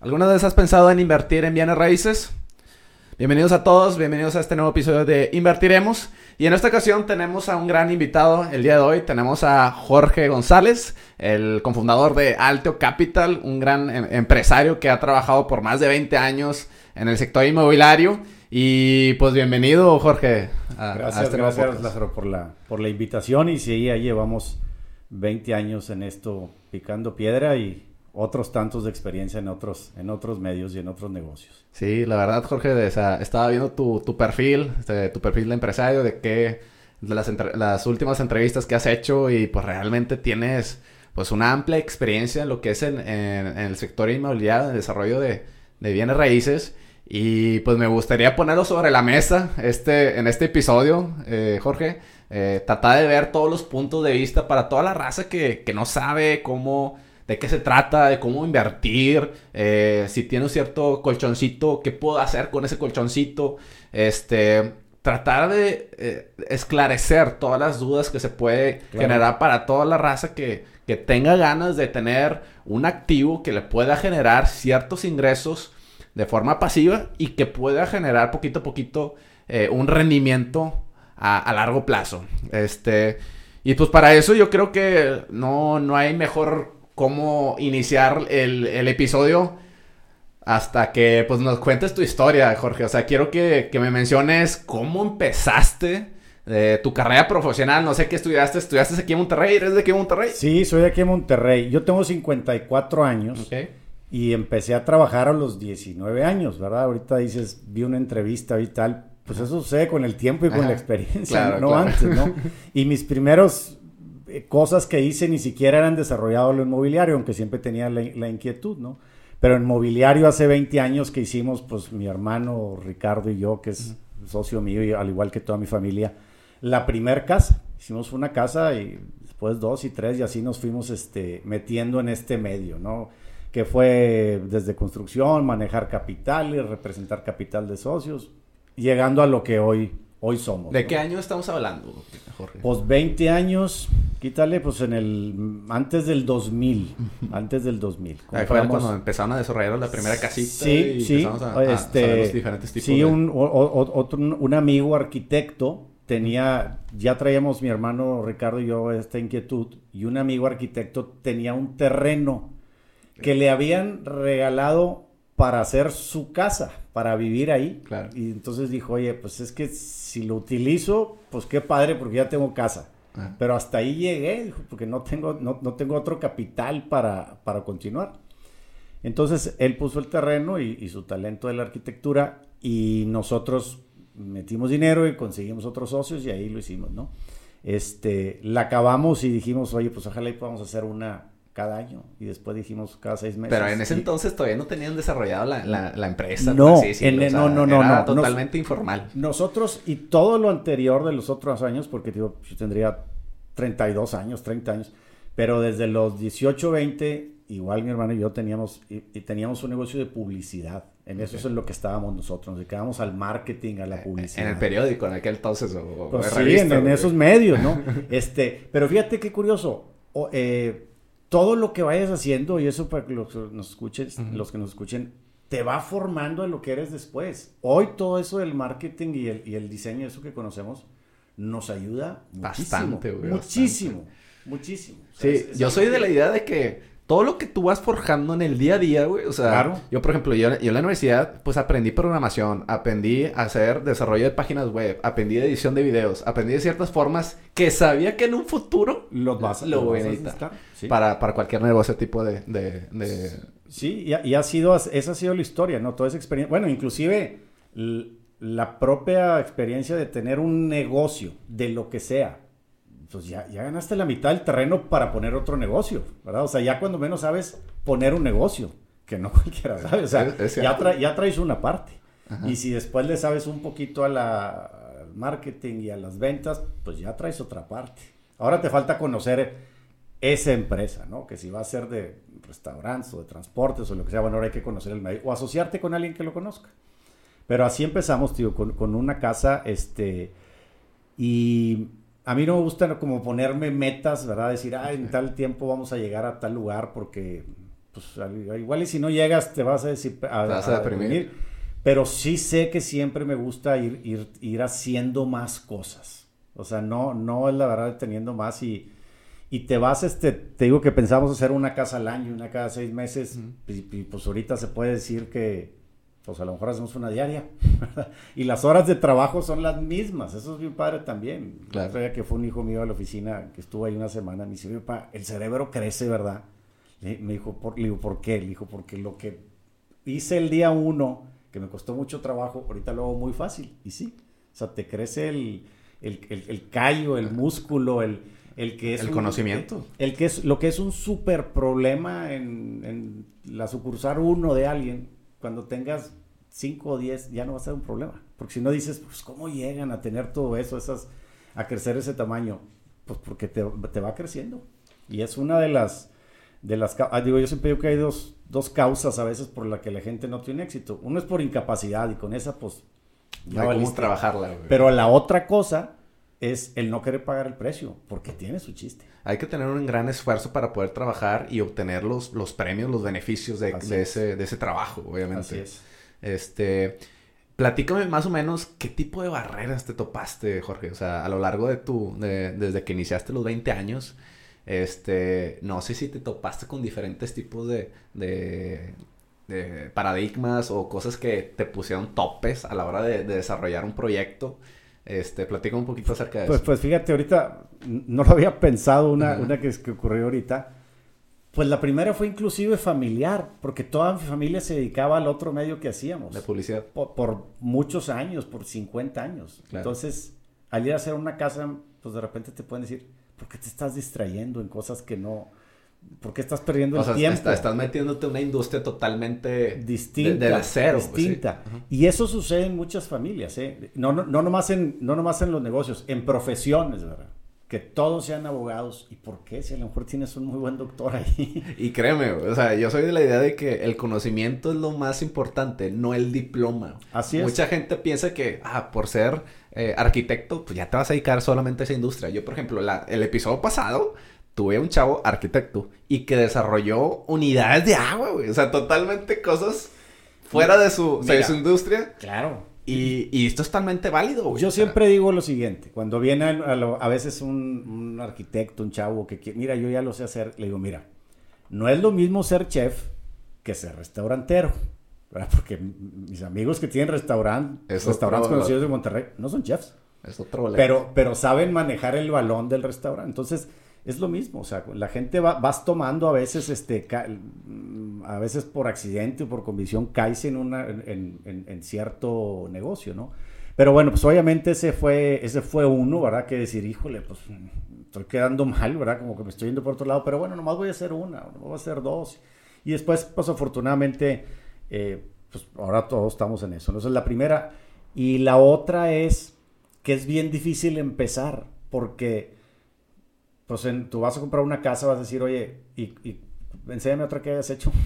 ¿Alguna vez has pensado en invertir en bienes raíces? Bienvenidos a todos, bienvenidos a este nuevo episodio de Invertiremos. Y en esta ocasión tenemos a un gran invitado el día de hoy. Tenemos a Jorge González, el cofundador de Alto Capital, un gran em- empresario que ha trabajado por más de 20 años en el sector inmobiliario. Y pues bienvenido, Jorge. a- a Gracias, este nuevo gracias. Lázaro por la, por la invitación y sí, ya llevamos 20 años en esto picando piedra y otros tantos de experiencia en otros, en otros medios y en otros negocios. Sí, la verdad, Jorge, estaba viendo tu, tu perfil, este, tu perfil de empresario, de de las, entre- las últimas entrevistas que has hecho y pues realmente tienes pues una amplia experiencia en lo que es en el sector inmobiliario, en el desarrollo de, de bienes raíces. Y pues me gustaría ponerlo sobre la mesa este, en este episodio, eh, Jorge. Eh, tratar de ver todos los puntos de vista para toda la raza que, que no sabe cómo, de qué se trata, de cómo invertir, eh, si tiene un cierto colchoncito, qué puedo hacer con ese colchoncito. Este, tratar de eh, esclarecer todas las dudas que se puede Claro. generar para toda la raza que, que tenga ganas de tener un activo que le pueda generar ciertos ingresos de forma pasiva y que pueda generar poquito a poquito eh, un rendimiento a, a largo plazo. Este, y pues para eso yo creo que no, no hay mejor cómo iniciar el, el episodio hasta que pues nos cuentes tu historia, Jorge. O sea, quiero que, que me menciones cómo empezaste eh, tu carrera profesional. No sé qué estudiaste. ¿Estudiaste aquí en Monterrey? ¿Eres de aquí en Monterrey? Sí, soy de aquí en Monterrey. Yo tengo 54 años y empecé a trabajar a los 19 años, ¿verdad? Ahorita dices, vi una entrevista y tal. Pues eso sucede con el tiempo y con Ajá. la experiencia, Claro, no claro. antes, ¿no? Y mis primeros cosas que hice ni siquiera eran desarrollado en lo inmobiliario, aunque siempre tenía la, la inquietud, ¿no? Pero en mobiliario hace 20 años que hicimos, pues mi hermano Ricardo y yo, que es socio mío, y al igual que toda mi familia, la primer casa. Hicimos una casa y después dos y tres y así nos fuimos este, metiendo en este medio, ¿no? Que fue desde construcción, manejar capitales, representar capital de socios, llegando a lo que hoy, hoy somos. ¿De ¿no? qué año estamos hablando, Jorge? Pues 20 años, quítale, pues en el, antes del 2000, antes del 2000. Ahí fue cuando empezaron a desarrollar la primera casita. Sí, y sí. empezamos a, a este, saber los diferentes tipos sí, de- un, o- o- otro, un amigo arquitecto tenía, ya traíamos mi hermano Ricardo y yo esta inquietud, y un amigo arquitecto tenía un terreno que le habían regalado para hacer su casa, para vivir ahí. Claro. Y entonces dijo, oye, pues es que si lo utilizo, pues qué padre, porque ya tengo casa. Ah. Pero hasta ahí llegué, dijo, porque no tengo, no, no tengo otro capital para, para continuar. Entonces él puso el terreno y, y su talento de la arquitectura y nosotros metimos dinero y conseguimos otros socios y ahí lo hicimos, ¿no? Este, la acabamos y dijimos, oye, pues ojalá y podamos hacer una cada año y después dijimos cada seis meses. Pero en ese Y- entonces todavía no tenían desarrollado la, la, la empresa. No, decirlo, en- no, no, no, era no, totalmente informal. Nosotros y todo lo anterior de los otros años, porque digo, yo tendría 32 años, 30 años, pero desde los 18, 20, igual mi hermano y yo teníamos, y, y teníamos un negocio de publicidad. En eso Ok. es en lo que estábamos nosotros, nos dedicábamos al marketing, a la publicidad. En el periódico en aquel entonces. O, o Pues en sí, revista, en, en güey. esos medios, ¿no? este, pero fíjate qué curioso. o- eh, todo lo que vayas haciendo, y eso para que los que nos escuchen, Ujú. los que nos escuchen, te va formando a lo que eres después. Hoy todo eso del marketing y el, y el diseño, eso que conocemos, nos ayuda Bastante, muchísimo. muchísimo, muchísimo. O sea, Sí, es- es yo soy de la idea de que todo lo que tú vas forjando en el día a día, güey, o sea, Claro. yo por ejemplo, yo, yo en la universidad, pues aprendí programación, aprendí a hacer desarrollo de páginas web, aprendí de edición de videos, aprendí de ciertas formas que sabía que en un futuro vas, lo los voy a vas a necesitar sí. para, para cualquier negocio tipo de... de, de- Sí, y ha, y ha sido, esa ha sido la historia, ¿no? Toda esa experiencia. Bueno, inclusive la propia experiencia de tener un negocio, de lo que sea, pues ya, ya ganaste la mitad del terreno para poner otro negocio, ¿verdad? O sea, ya cuando menos sabes poner un negocio, que no cualquiera sabe, o sea, Es- es ya, tra- ya traes una parte. Ajá. Y si después le sabes un poquito a la, al marketing y a las ventas, pues ya traes otra parte. Ahora te falta conocer esa empresa, ¿no? Que si va a ser de restaurantes o de transportes o lo que sea, bueno, ahora hay que conocer el medio o asociarte con alguien que lo conozca. Pero así empezamos, tío, con, con una casa, este, y a mí no me gusta como ponerme metas, ¿verdad? Decir, ah, en tal tiempo vamos a llegar a tal lugar porque pues igual y si no llegas te vas a, decir, vas a, deprimir. Pero sí sé que siempre me gusta ir, ir, ir haciendo más cosas. O sea, no, no es la verdad teniendo más y, y te vas, este, te digo que pensamos hacer una casa al año, una cada seis meses, y, pues ahorita se puede decir que, pues a lo mejor hacemos una diaria, y las horas de trabajo son las mismas, eso es bien padre también. Claro. que fue un hijo mío a la oficina que estuvo ahí una semana, me dice, el cerebro crece, ¿verdad? me dijo, por, le digo, ¿por qué? Le dijo, porque lo que hice el día uno, que me costó mucho trabajo, ahorita lo hago muy fácil, y sí, o sea, te crece el, el, el, el callo, el músculo, el el que es el conocimiento. El que es lo que es un súper problema en, la sucursal uno de alguien, cuando tengas 5 o 10 ya no va a ser un problema. Porque si no dices, pues cómo llegan a tener todo eso, esas, a crecer ese tamaño, pues porque te, va creciendo. Y es una de las, de las, ah, digo, yo siempre digo que hay dos, dos causas a veces por las que la gente no tiene éxito. Uno es por incapacidad y con esa pues... No hay cómo trabajarla. Pero la otra cosa es el no querer pagar el precio, porque tiene su chiste. Hay que tener un gran esfuerzo para poder trabajar y obtener los, los premios, los beneficios de, ese, de ese trabajo, obviamente. Así es. Este, platícame más o menos qué tipo de barreras te topaste, Jorge. O sea, a lo largo de tu, desde que iniciaste los 20 años, este, no sé si te topaste con diferentes tipos de, de, paradigmas o cosas que te pusieron topes a la hora de, de desarrollar un proyecto. Este, platica un poquito acerca de pues, eso. Pues fíjate, ahorita no lo había pensado una, una que, que, ocurrió ahorita. Pues la primera fue inclusive familiar, porque toda mi familia se dedicaba al otro medio que hacíamos. De publicidad. Por, muchos años, por 50 años. Entonces, al ir a hacer una casa, pues de repente te pueden decir, ¿por qué te estás distrayendo en cosas que no ¿Por qué estás perdiendo el tiempo? estás metiéndote en una industria totalmente distinta. De, cero. Pues, distinta. Y eso sucede en muchas familias, ¿eh? No, no, no, nomás en, no nomás en los negocios, en profesiones, ¿verdad? Que todos sean abogados. ¿Y por qué? Si a lo mejor tienes un muy buen doctor ahí. Y créeme, o sea, yo soy de la idea de que el conocimiento es lo más importante, no el diploma. Así es. Mucha gente piensa que, ah, por ser eh, arquitecto, pues ya te vas a dedicar solamente a esa industria. Yo, por ejemplo, la, el episodio pasado tuve un chavo arquitecto y que desarrolló unidades de agua, güey. O sea, totalmente cosas fuera de su, su industria. Claro. Y, y, esto es totalmente válido, güey. Yo siempre digo lo siguiente, cuando viene a, veces un, arquitecto, un chavo que quiere, mira, yo ya lo sé hacer, le digo, mira, no es lo mismo ser chef que ser restaurantero. ¿verdad? Porque mis amigos que tienen restaurant, restaurantes conocidos de Monterrey no son chefs. Es otro pero, pero saben manejar el balón del restaurante. Entonces, es lo mismo, o sea, la gente va, vas tomando a veces, este, a veces por accidente o por convicción caes en, una, en, cierto negocio, ¿no? Pero bueno, pues obviamente ese fue, ese fue uno, ¿verdad? Que decir, híjole, pues estoy quedando mal, ¿verdad? Como que me estoy yendo por otro lado, pero bueno, nomás voy a hacer una, no voy a hacer dos. Y después, pues afortunadamente, eh, pues ahora todos estamos en eso. Entonces la primera. Y la otra es que es bien difícil empezar, porque pues en, tú vas a comprar una casa, vas a decir, oye, y, y enséñame otra que hayas hecho.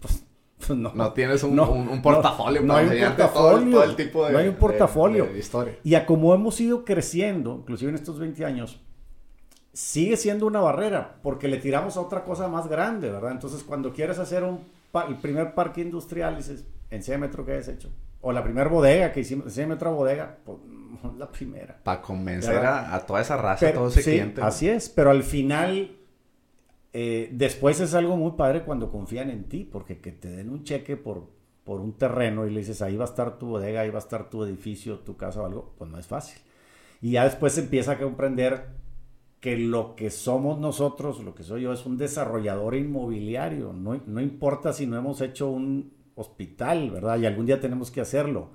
Pues, pues, no. No tienes un, un, portafolio. No, hay un portafolio. Todo, el tipo de, no hay un portafolio. historia. Y a como hemos ido creciendo, inclusive en estos 20 años, sigue siendo una barrera, porque le tiramos a otra cosa más grande, ¿verdad? Entonces, cuando quieres hacer un, el primer parque industrial, dices, enséñame otro que hayas hecho. O la primera bodega que hicimos, enséñame otra bodega. Pues, la primera. Para convencer a, toda esa raza, a todo ese cliente. Así es, pero al final, eh, después es algo muy padre cuando confían en ti, porque que te den un cheque por, por un terreno y le dices, ahí va a estar tu bodega, ahí va a estar tu edificio, tu casa o algo, pues no es fácil. Y ya después empieza a comprender que lo que somos nosotros, lo que soy yo, es un desarrollador inmobiliario. No, no importa si no hemos hecho un hospital, ¿verdad? Y algún día tenemos que hacerlo.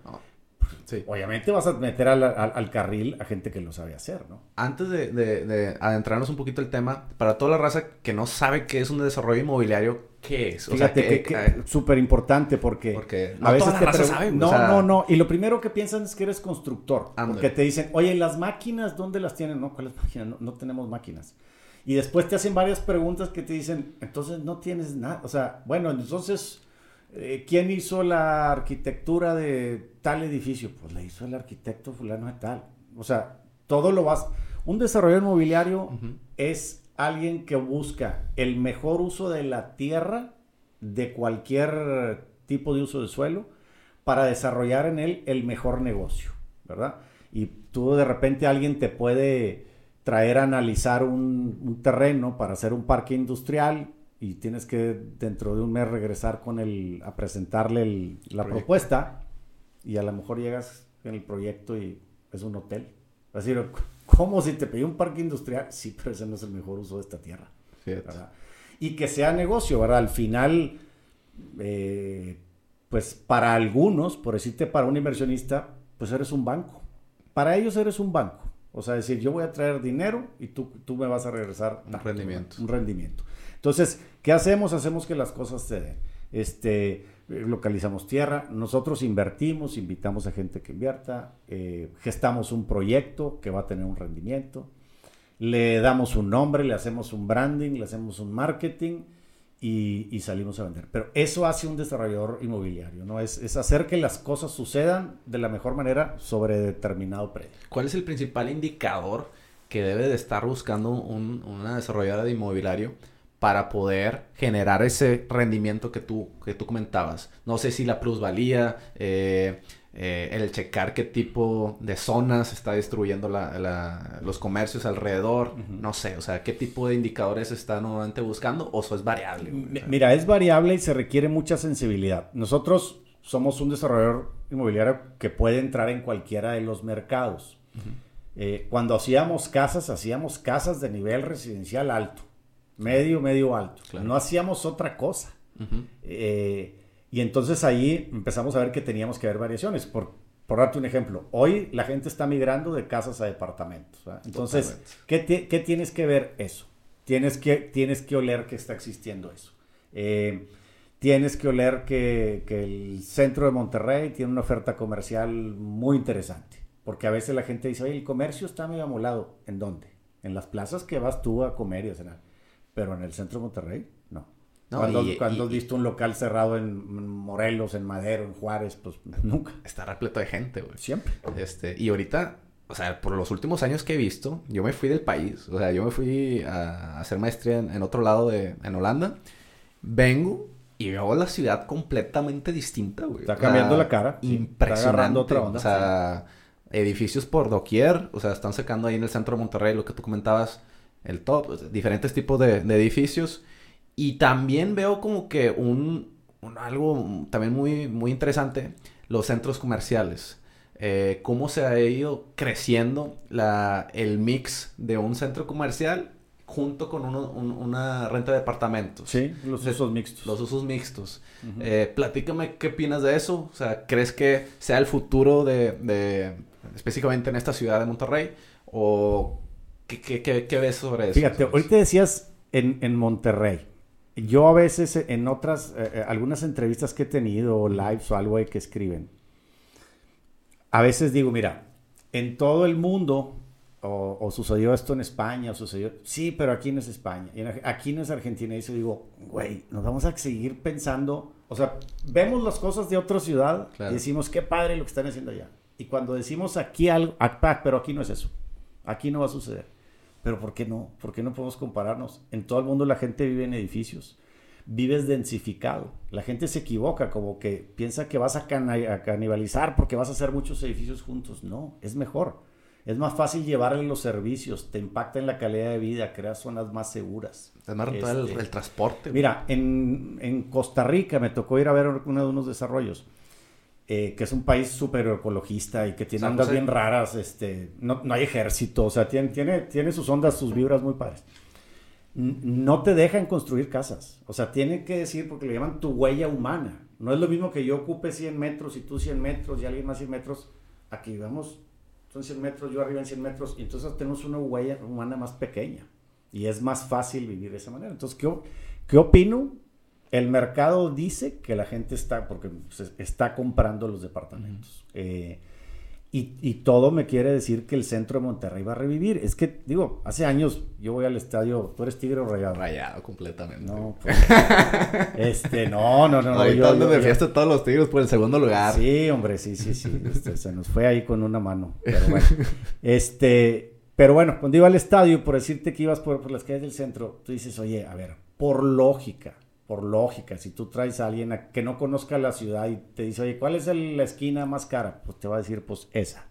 Obviamente vas a meter al, carril a gente que lo sabe hacer, ¿no? Antes de, adentrarnos un poquito el tema, para toda la raza que no sabe qué es un desarrollo inmobiliario, ¿qué es? Fíjate que, súper importante porque, porque a veces te sabe, No, no, no. Y lo primero que piensan es que eres constructor. Porque te dicen, oye, ¿las máquinas dónde las tienen? No, ¿cuáles máquinas? No, no tenemos máquinas. Y después te hacen varias preguntas que te dicen, entonces no tienes nada. O sea, bueno, entonces eh, ¿quién hizo la arquitectura de tal edificio? Pues la hizo el arquitecto fulano de tal. O sea, todo lo vas... Un desarrollo inmobiliario es alguien que busca el mejor uso de la tierra de cualquier tipo de uso de suelo para desarrollar en él el mejor negocio, ¿verdad? Y tú de repente alguien te puede traer a analizar un, terreno para hacer un parque industrial y tienes que dentro de un mes regresar con el, a presentarle la propuesta y a lo mejor llegas en el proyecto y es un hotel. Es decir, ¿cómo si te pedí un parque industrial? Sí, pero ese no es el mejor uso de esta tierra. Y que sea negocio, ¿verdad? Al final, eh, pues para algunos, por decirte para un inversionista, pues eres un banco. Para ellos eres un banco. O sea, decir, yo voy a traer dinero y tú, tú me vas a regresar un rendimiento. Un rendimiento. Entonces, ¿qué hacemos? Hacemos que las cosas se den. Este, localizamos tierra, nosotros invertimos, invitamos a gente que invierta, eh, gestamos un proyecto que va a tener un rendimiento, le damos un nombre, le hacemos un branding, le hacemos un marketing y, salimos a vender. Pero eso hace un desarrollador inmobiliario, ¿no? Es, hacer que las cosas sucedan de la mejor manera sobre determinado precio. ¿Cuál es el principal indicador que debe de estar buscando una desarrolladora de inmobiliario? Para poder generar ese rendimiento que tú, que tú comentabas. No sé si la plusvalía, eh, eh, el checar qué tipo de zonas está destruyendo los comercios alrededor, no sé, o sea, qué tipo de indicadores está nuevamente buscando o eso es variable. Mira, es variable y se requiere mucha sensibilidad. Nosotros somos un desarrollador inmobiliario que puede entrar en cualquiera de los mercados. Eh, cuando hacíamos casas, hacíamos casas de nivel residencial alto medio, medio alto. No hacíamos otra cosa. Eh, y entonces ahí empezamos a ver que teníamos que ver variaciones. Por, por darte un ejemplo, hoy la gente está migrando de casas a departamentos. Entonces, ¿qué, tienes que ver eso? Tienes que, tienes que oler que está existiendo eso. Eh, tienes que oler que, que, el centro de Monterrey tiene una oferta comercial muy interesante. Porque a veces la gente dice, oye, el comercio está medio amolado. ¿En dónde? En las plazas que vas tú a comer y a cenar pero en el centro de Monterrey, no. cuando, has visto un local cerrado en Morelos, en Madero, en Juárez, pues nunca. Está repleto de gente, güey. Siempre. Este, y ahorita, o sea, por los últimos años que he visto, yo me fui del país. O sea, yo me fui a hacer maestría en, otro lado de, en Holanda. Vengo y veo la ciudad completamente distinta, güey. Está cambiando la cara. Impresionante. Está agarrando otra onda. O sea, edificios por doquier. O sea, están secando ahí en el centro de Monterrey, lo que tú comentabas el top, diferentes tipos de, edificios. Y también veo como que un, algo también muy, muy interesante, los centros comerciales. Eh, cómo se ha ido creciendo la, el mix de un centro comercial junto con una renta de departamentos. Sí, los usos mixtos. Los usos mixtos. Eh, platícame qué opinas de eso. O sea, ¿crees que sea el futuro de, de específicamente en esta ciudad de Monterrey? ¿O ¿Qué, ves sobre eso? Fíjate, ahorita decías en, Monterrey. Yo a veces en otras, eh, eh, algunas entrevistas que he tenido, o lives o algo ahí que escriben, a veces digo, mira, en todo el mundo, o, sucedió esto en España, o sucedió, sí, pero aquí no es España, y aquí no es Argentina, y eso digo, güey, nos vamos a seguir pensando, o sea, vemos las cosas de otra ciudad y decimos, qué padre lo que están haciendo allá. Y cuando decimos aquí algo, ah, pero aquí no es eso, aquí no va a suceder. Pero ¿por qué no? ¿Por qué no podemos compararnos? En todo el mundo la gente vive en edificios. Vives densificado. La gente se equivoca, como que piensa que vas a, canibalizar porque vas a hacer muchos edificios juntos. No, es mejor. Es más fácil llevarle los servicios, te impacta en la calidad de vida, creas zonas más seguras. Además, el, este, el, transporte. Mira, en, en, Costa Rica me tocó ir a ver uno de unos desarrollos eh, que es un país súper ecologista y que tiene ondas bien raras, este, no, no, hay ejército, o sea, tiene, tiene, tiene sus ondas, sus vibras muy padres. No te dejan construir casas, o sea, tiene que decir, porque le llaman tu huella humana. No es lo mismo que yo ocupe 100 metros y tú 100 metros y alguien más 100 metros. Aquí vamos, son 100 metros, yo arriba en 100 metros, y entonces tenemos una huella humana más pequeña. Y es más fácil vivir de esa manera. Entonces, ¿qué, qué opino? El mercado dice que la gente está, porque está comprando los departamentos. Eh, y, todo me quiere decir que el centro de Monterrey va a revivir. Es que, digo, hace años yo voy al estadio, tú eres tigre o rayado. Rayado completamente. No, pues, este, no, no, no. Ahorita yo, me fiesta todos los tigres por el segundo lugar. Sí, hombre, sí, sí, sí. Este, se nos fue ahí con una mano. Pero bueno. este, pero bueno, cuando iba al estadio, por decirte que ibas por, por las calles del centro, tú dices, oye, a ver, por lógica, por lógica, si tú traes a alguien que no conozca la ciudad y te dice, oye, ¿cuál es la esquina más cara? Pues te va a decir, pues esa.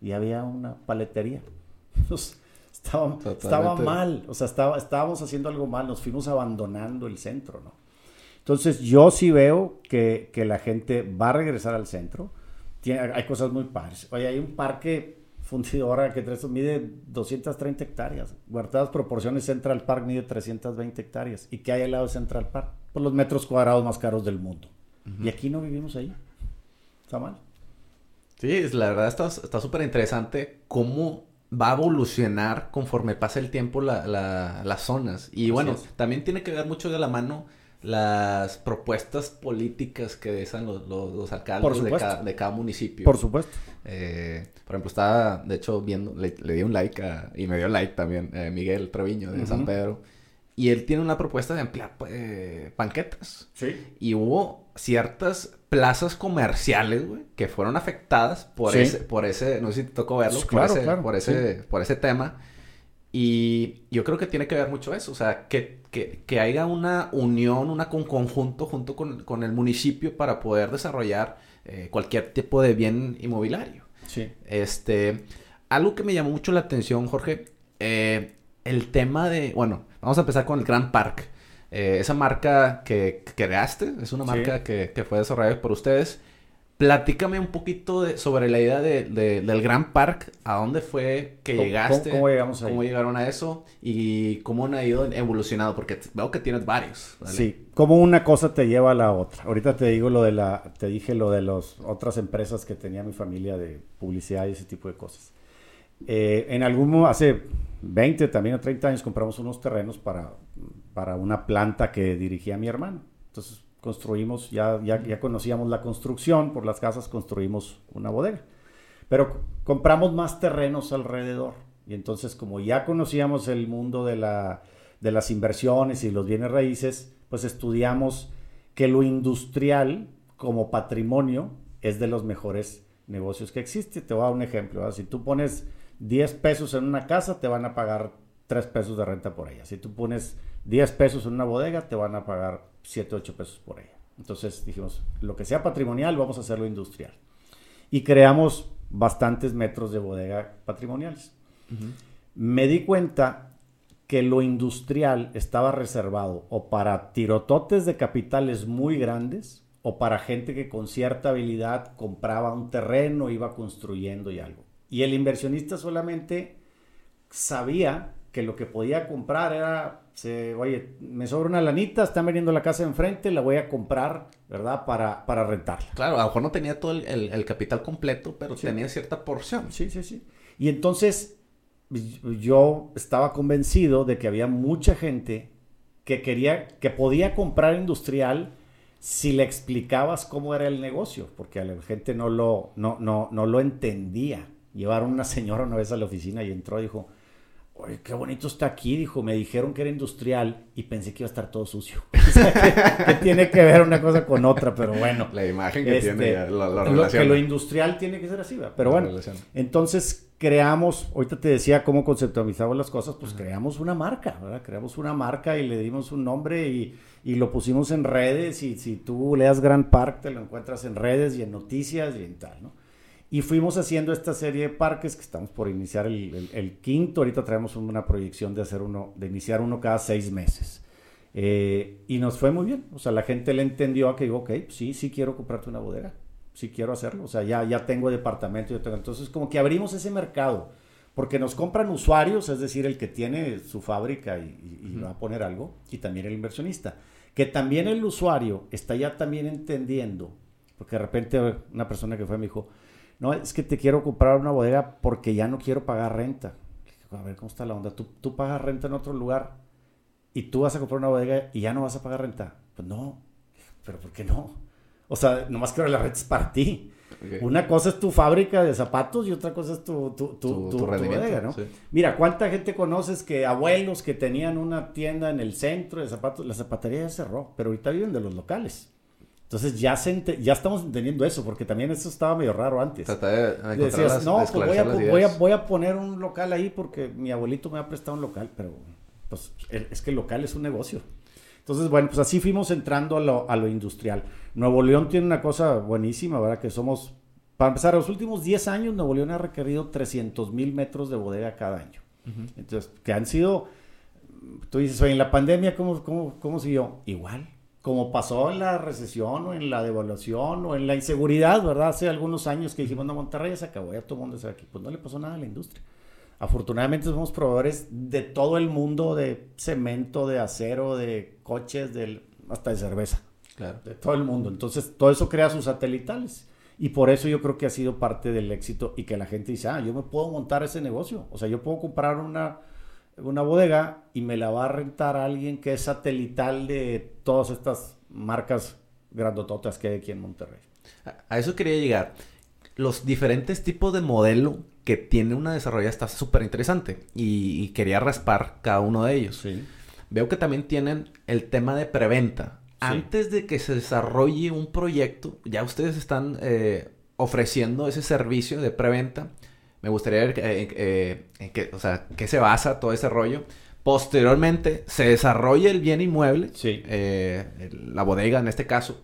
Y había una paletería. Pues, estaba, estaba, mal, o sea, estaba, estábamos haciendo algo mal, nos fuimos abandonando el centro, ¿no? Entonces yo sí veo que, que la gente va a regresar al centro. Tiene, hay cosas muy padres. Oye, hay un parque fundidora que mide 230 hectáreas. Guardadas proporciones, Central Park mide 320 hectáreas. ¿Y qué hay al lado de Central Park? Por pues los metros cuadrados más caros del mundo. Y aquí no vivimos ahí. Está mal. Sí, la verdad está súper interesante cómo va a evolucionar conforme pasa el tiempo las zonas. Y bueno, también tiene que ver mucho de la mano las propuestas políticas que dejan los, alcaldes de cada, municipio. Por supuesto. Eh, por ejemplo, estaba, de hecho, viendo, le, di un like y me dio like también eh, Miguel Treviño de San Pedro. Y él tiene una propuesta de ampliar pues, banquetas. Sí. Y hubo ciertas plazas comerciales, güey, que fueron afectadas por ese, por ese, no sé si te tocó verlo, por, ese, por, ese, por ese tema. Y yo creo que tiene que ver mucho eso, o sea, que, que, que haya una unión, una con conjunto junto con, con el municipio para poder desarrollar eh, cualquier tipo de bien inmobiliario. Sí. Este, algo que me llamó mucho la atención, Jorge, eh, el tema de, bueno, vamos a empezar con el Grand Park. Eh, esa marca que, creaste, es una marca que, que, fue desarrollada por ustedes. Platícame un poquito de, sobre la idea de, del Grand Park, a dónde fue que llegaste, cómo, llegamos ahí? cómo llegaron a eso y cómo han ido evolucionando, porque veo que tienes varios. Sí, cómo una cosa te lleva a la otra. Ahorita te digo lo de la, te dije lo de las otras empresas que tenía mi familia de publicidad y ese tipo de cosas. Eh, en algún hace 20 también o 30 años compramos unos terrenos para, para una planta que dirigía mi hermano. Entonces construimos, ya, ya, ya conocíamos la construcción, por las casas construimos una bodega. Pero compramos más terrenos alrededor. Y entonces, como ya conocíamos el mundo de, la, de las inversiones y los bienes raíces, pues estudiamos que lo industrial como patrimonio es de los mejores negocios que existe. Te voy a dar un ejemplo. Si tú pones 10 pesos en una casa, te van a pagar 3 pesos de renta por ella. Si tú pones 10 pesos en una bodega, te van a pagar 7, 8 pesos por ella. Entonces dijimos, lo que sea patrimonial, vamos a hacerlo industrial. Y creamos bastantes metros de bodega patrimoniales. Me di cuenta que lo industrial estaba reservado o para tirototes de capitales muy grandes o para gente que con cierta habilidad compraba un terreno, iba construyendo y algo. Y el inversionista solamente sabía que lo que podía comprar era, oye, me sobra una lanita, están vendiendo la casa enfrente, la voy a comprar, ¿verdad? Para, para rentarla. Claro, a lo mejor no tenía todo el, capital completo, pero tenía cierta porción. Sí, sí, sí. Y entonces yo estaba convencido de que había mucha gente que quería, que podía comprar industrial si le explicabas cómo era el negocio, porque a la gente no lo, no, no, no lo entendía. Llevaron una señora una vez a la oficina y entró y dijo, Oye, qué bonito está aquí, dijo. Me dijeron que era industrial y pensé que iba a estar todo sucio. que, tiene que ver una cosa con otra, pero bueno. La imagen que tiene, este, lo, que lo industrial tiene que ser así, ¿verdad? Pero bueno, entonces creamos, ahorita te decía cómo conceptualizamos las cosas, pues creamos una marca, ¿verdad? Creamos una marca y le dimos un nombre y, y lo pusimos en redes. Y si tú leas Grand Park, te lo encuentras en redes y en noticias y en tal, ¿no? Y fuimos haciendo esta serie de parques que estamos por iniciar el, quinto. Ahorita traemos una proyección de hacer uno, de iniciar uno cada seis meses. Eh, y nos fue muy bien. O sea, la gente le entendió a que digo, ok, sí, sí quiero comprarte una bodega. Sí quiero hacerlo. O sea, ya, ya tengo departamento. Yo tengo. Entonces, como que abrimos ese mercado. Porque nos compran usuarios, es decir, el que tiene su fábrica y, va a poner algo. Y también el inversionista. Que también el usuario está ya también entendiendo. Porque de repente una persona que fue me dijo, no, es que te quiero comprar una bodega porque ya no quiero pagar renta. A ver, ¿cómo está la onda? ¿Tú, tú pagas renta en otro lugar y tú vas a comprar una bodega y ya no vas a pagar renta. Pues no, pero ¿por qué no? O sea, nomás quiero la renta es para ti. Una cosa es tu fábrica de zapatos y otra cosa es tu, tu, tu, tu, bodega, ¿no? Mira, ¿cuánta gente conoces que abuelos que tenían una tienda en el centro de zapatos, la zapatería ya cerró, pero ahorita viven de los locales? Entonces ya, ya estamos entendiendo eso, porque también eso estaba medio raro antes. Decías, no, pues voy a, voy, a, voy a, poner un local ahí porque mi abuelito me ha prestado un local, pero pues es que el local es un negocio. Entonces, bueno, pues así fuimos entrando a lo, a lo industrial. Nuevo León tiene una cosa buenísima, ¿verdad? Que somos, para empezar, los últimos 10 años Nuevo León ha requerido 300 mil metros de bodega cada año. Entonces, que han sido, tú dices, oye, en la pandemia, ¿cómo, cómo, cómo siguió? Igual, como pasó en la recesión o en la devaluación o en la inseguridad, ¿verdad? Hace algunos años que dijimos, no, Monterrey se acabó, ya todo el mundo está aquí. Pues no le pasó nada a la industria. Afortunadamente somos proveedores de todo el mundo, de cemento, de acero, de coches, de, hasta de cerveza. Claro. De todo el mundo. Entonces, todo eso crea sus satelitales. Y por eso yo creo que ha sido parte del éxito y que la gente dice, ah, yo me puedo montar ese negocio. O sea, yo puedo comprar una, una bodega y me la va a rentar a alguien que es satelital de todas estas marcas grandototas que hay aquí en Monterrey. A eso quería llegar. Los diferentes tipos de modelo que tiene una desarrollada está súper interesante y, y, quería raspar cada uno de ellos. Sí. Veo que también tienen el tema de preventa. Sí. Antes de que se desarrolle un proyecto, ya ustedes están eh, ofreciendo ese servicio de preventa. Me gustaría ver eh, eh, en qué, o sea, qué se basa todo ese rollo. Posteriormente se desarrolla el bien inmueble, sí. la bodega en este caso.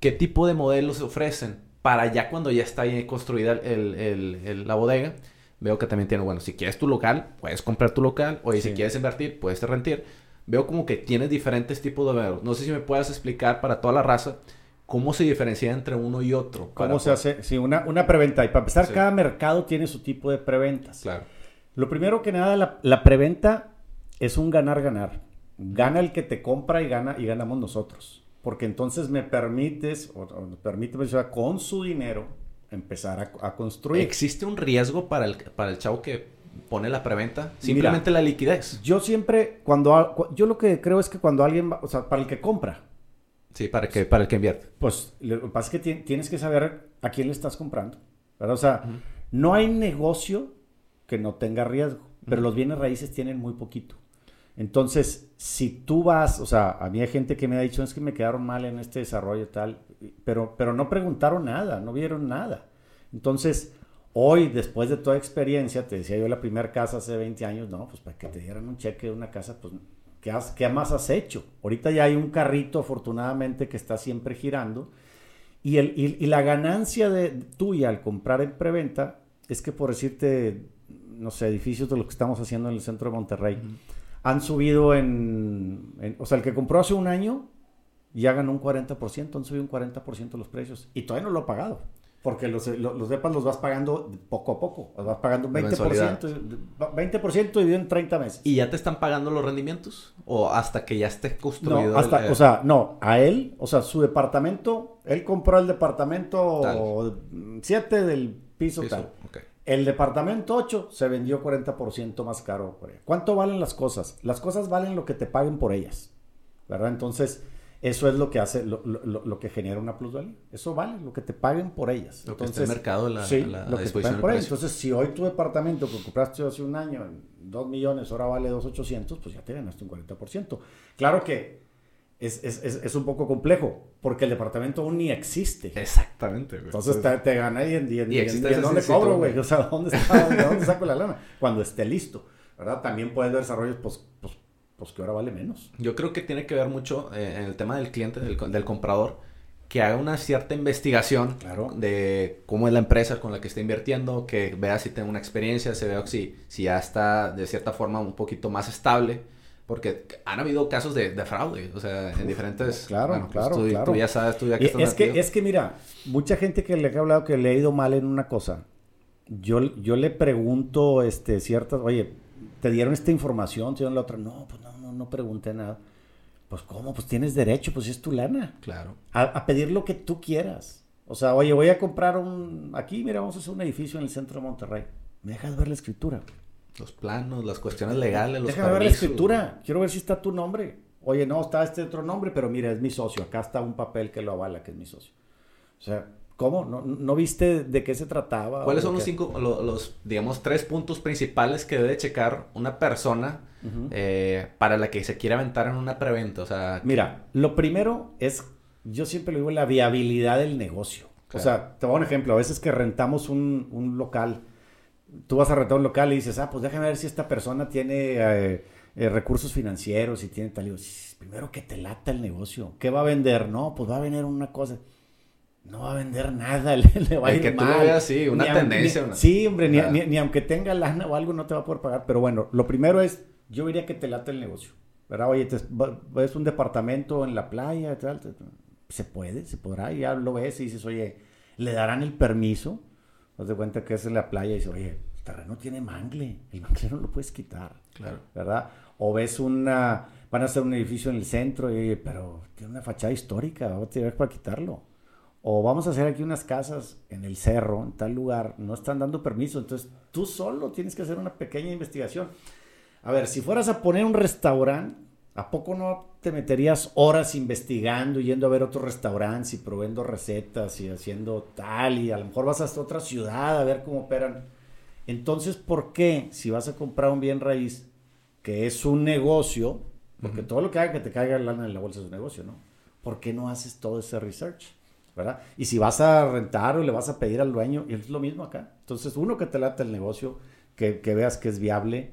¿Qué tipo de modelos se ofrecen para ya cuando ya está construida el, el, el, la bodega? Veo que también tiene, bueno, si quieres tu local, puedes comprar tu local. O sí. si quieres invertir, puedes rentir veo como que tiene diferentes tipos de modelos. No sé si me puedas explicar para toda la raza cómo se diferencia entre uno y otro. ¿Cómo se hace? Sí, una, una preventa. Y para empezar, sí. cada mercado tiene su tipo de preventas. Claro. Lo primero que nada, la, la preventa es un ganar-ganar. Gana el que te compra y gana y ganamos nosotros. Porque entonces me permites, o, o me permite, sea, con su dinero, empezar a, a, construir. ¿Existe un riesgo para el, para el chavo que pone la preventa? Simplemente Mira, la liquidez. Yo siempre, cuando, yo lo que creo es que cuando alguien, va, o sea, para el que compra. Sí, para, que, para el que invierte. Pues lo que pasa es que tienes que saber a quién le estás comprando. ¿verdad? O sea, uh -huh. no hay negocio que no tenga riesgo, pero uh -huh. los bienes raíces tienen muy poquito. Entonces, si tú vas, o sea, a mí hay gente que me ha dicho, es que me quedaron mal en este desarrollo y tal, pero, pero no preguntaron nada, no vieron nada. Entonces, Hoy, después de toda experiencia, te decía yo la primera casa hace 20 años, no, pues para que te dieran un cheque de una casa, pues, ¿qué, has, ¿qué, más has hecho? Ahorita ya hay un carrito, afortunadamente, que está siempre girando. Y, el, y, y la ganancia de, tuya al comprar en preventa es que, por decirte, no sé, edificios de lo que estamos haciendo en el centro de Monterrey, uh -huh. han subido en, en, O sea, el que compró hace un año ya ganó un 40%, han subido un 40% los precios. Y todavía no lo ha pagado. Porque los, los, los, depas los vas pagando poco a poco. Los vas pagando 20%, 20% dividido en 30 meses. ¿Y ya te están pagando los rendimientos? ¿O hasta que ya esté construido? No, hasta, el, o sea, no, a él, o sea, su departamento, él compró el departamento 7 del piso, piso tal. Okay. El departamento 8 se vendió 40% más caro. ¿Cuánto valen las cosas? Las cosas valen lo que te paguen por ellas. ¿Verdad? Entonces, eso es lo que hace, lo, lo, lo, que genera una plusvalía. Eso vale, lo que te paguen por ellas. Lo Entonces, que está en el mercado, la, sí, la, lo que te paguen por ellas. Entonces, si hoy tu departamento que compraste hace un año en 2 millones, ahora vale 2,800, pues ya te ganaste un 40%. Claro que es, es, es, es, un poco complejo, porque el departamento aún ni existe. Exactamente, güey. Entonces te, te gana y en, y, y, y, y dónde cobro, güey. O sea, ¿dónde, está, ¿de dónde saco la lana? Cuando esté listo, ¿verdad? También puedes ver desarrollos, pues, pues pues que ahora vale menos. Yo creo que tiene que ver mucho eh, en el tema del cliente, del, del, comprador, que haga una cierta investigación claro. de cómo es la empresa con la que está invirtiendo, que vea si tiene una experiencia, se vea si, si ya está de cierta forma un poquito más estable. Porque han habido casos de, de fraude, o sea, en diferentes... Claro, bueno, pues claro, tú, claro. Tú ya sabes, tú ya que estás es que, es que mira, mucha gente que le ha hablado que le ha ido mal en una cosa, yo, yo le pregunto este, ciertas, oye, ¿te dieron esta información? ¿Te dieron la otra? No, pues no, pregunté nada. Pues ¿cómo? Pues tienes derecho, pues es tu lana. Claro. A, a, pedir lo que tú quieras. O sea, oye, voy a comprar un... Aquí, mira, vamos a hacer un edificio en el centro de Monterrey. ¿Me dejas ver la escritura? Los planos, las cuestiones legales, los Déjame permisos. ver la escritura. Quiero ver si está tu nombre. Oye, no, está este otro nombre, pero mira, es mi socio. Acá está un papel que lo avala, que es mi socio. O sea, ¿Cómo? ¿No, ¿No, viste de qué se trataba? ¿Cuáles son los cinco, los, los, digamos, tres puntos principales que debe checar una persona uh -huh. eh, para la que se quiera aventar en una preventa? O sea, mira, lo primero es, yo siempre lo digo, la viabilidad del negocio. Claro. O sea, te voy a un ejemplo. A veces que rentamos un, un, local, tú vas a rentar un local y dices, ah, pues déjame ver si esta persona tiene eh, eh, recursos financieros y tiene tal. primero que te lata el negocio. ¿Qué va a vender? No, pues va a vender una cosa. No va a vender nada, le, va a ir que mal. tú veas, sí, una tendencia. Sí, hombre, ni, aunque tenga lana o algo no te va a poder pagar. Pero bueno, lo primero es, yo diría que te lata el negocio. ¿Verdad? Oye, ves un departamento en la playa, tal, se puede, se podrá, y ya lo ves y dices, oye, ¿le darán el permiso? Haz de cuenta que es en la playa y dices, oye, el terreno tiene mangle, el mangle no lo puedes quitar. Claro. ¿Verdad? O ves una, van a hacer un edificio en el centro, y, pero tiene una fachada histórica, vamos a tirar para quitarlo. O vamos a hacer aquí unas casas en el cerro, en tal lugar, no están dando permiso, entonces tú solo tienes que hacer una pequeña investigación. A ver, si fueras a poner un restaurante, ¿a poco no te meterías horas investigando, yendo a ver otros restaurantes y probando recetas y haciendo tal? Y a lo mejor vas hasta otra ciudad a ver cómo operan. Entonces, ¿por qué si vas a comprar un bien raíz que es un negocio, porque todo lo que haga que te caiga lana en la bolsa es un negocio, ¿no? ¿Por qué no haces todo ese research? ¿verdad? Y si vas a rentar o le vas a pedir al dueño, es lo mismo acá. Entonces, uno que te late el negocio, que, que veas que es viable,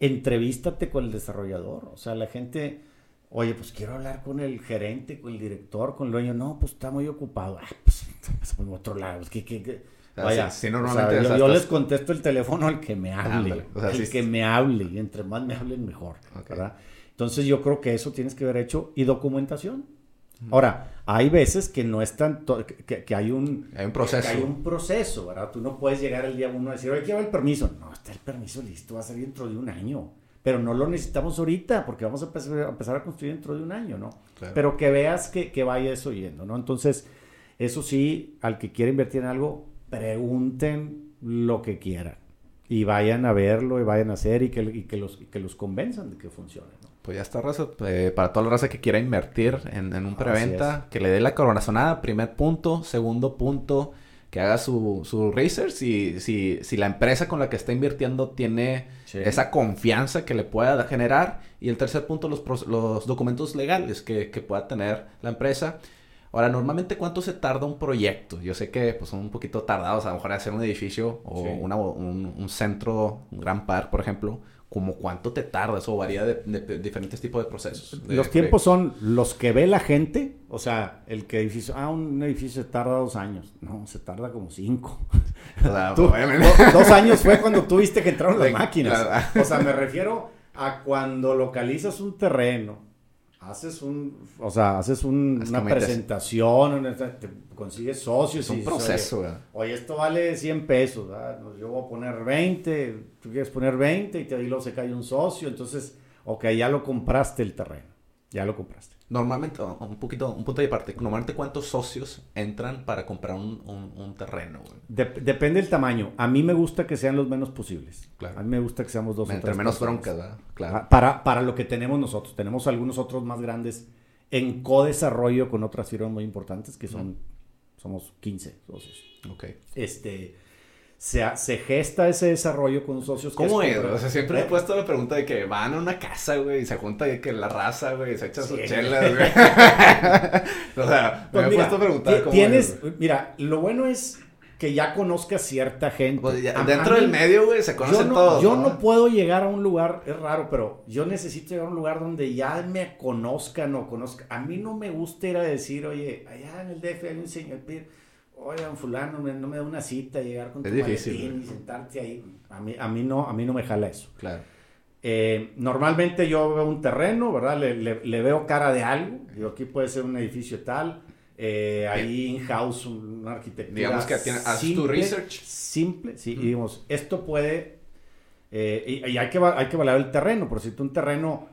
entrevístate con el desarrollador. O sea, la gente, oye, pues quiero hablar con el gerente, con el director, con el dueño. No, pues está muy ocupado. Ah, pues, pues por otro lado. ¿qué, qué, Vaya, si, normalmente yo, les contesto el teléfono al que me hable, el que me hable, y entre más me hablen mejor, ¿verdad? Entonces yo creo que eso tienes que haber hecho y documentación. Ahora, hay veces que no es tanto, que, hay un... Hay un proceso. hay un proceso, ¿verdad? Tú no puedes llegar el día uno a decir, oye, quiero el permiso. No, está el permiso listo, va a salir dentro de un año. Pero no lo necesitamos ahorita, porque vamos a empezar a, construir dentro de un año, ¿no? Pero que veas que, que vaya eso yendo, ¿no? Entonces, eso sí, al que quiera invertir en algo, pregunten lo que quieran. Y vayan a verlo y vayan a hacer y que, y que los, que los convenzan de que funcione. Pues ya está, raza. Eh, para toda la raza que quiera invertir en, un preventa, que le dé la coronazonada, primer punto. Segundo punto, que haga su, su research. Y si, si la empresa con la que está invirtiendo tiene esa confianza que le pueda generar. Y el tercer punto, los, los documentos legales que, que pueda tener la empresa. Ahora, normalmente, ¿cuánto se tarda un proyecto? Yo sé que pues, son un poquito tardados, a lo mejor hacer un edificio o una, un, un, centro, un gran par, por ejemplo como cuánto te tardas o varía de, diferentes tipos de procesos. los tiempos son los que ve la gente, o sea, el que edificio, ah, un edificio se tarda dos años, no, se tarda como cinco. dos años fue cuando tuviste que entraron las máquinas. O sea, me refiero a cuando localizas un terreno, haces un, o sea, haces una presentación, te consigues socios. Es un proceso, oye, esto vale 100 pesos, yo voy a poner 20, tú quieres poner 20 y te digo se cae un socio, entonces, ok, ya lo compraste el terreno, ya lo compraste. Normalmente, un poquito, un punto de parte, normalmente cuántos socios entran para comprar un, terreno. depende del tamaño. A mí me gusta que sean los menos posibles. Claro. A mí me gusta que seamos dos Entre menos broncas, ¿verdad? Claro. Para, para lo que tenemos nosotros. Tenemos algunos otros más grandes en co-desarrollo con otras firmas muy importantes que son, somos 15 socios. Ok. Este se, se gesta ese desarrollo con socios. ¿Cómo es? O sea, siempre he puesto la pregunta de que van a una casa, güey, y se junta y que la raza, güey, se echa sus chelas, güey. o sea, me he puesto a preguntar cómo tienes, Mira, lo bueno es que ya conozcas cierta gente. Pues dentro del medio, güey, se conocen yo todos. Yo ¿no? puedo llegar a un lugar, es raro, pero yo necesito llegar a un lugar donde ya me conozcan o conozcan. A mí no me gusta ir a decir, oye, allá en el DF hay un señor oigan, fulano, no me da una cita, llegar con tu difícil, y sentarte ahí. A mí, a mí, no, a mí no me jala eso. Claro. Eh, normalmente yo veo un terreno, ¿verdad? Le, le, veo cara de algo. Digo, aquí puede ser un edificio tal. Eh, ahí in-house, una arquitectura. Digamos que haces tu research. Simple, sí. Y digamos, esto puede. Eh, y, hay, que, hay que valorar el terreno. Por si tú un terreno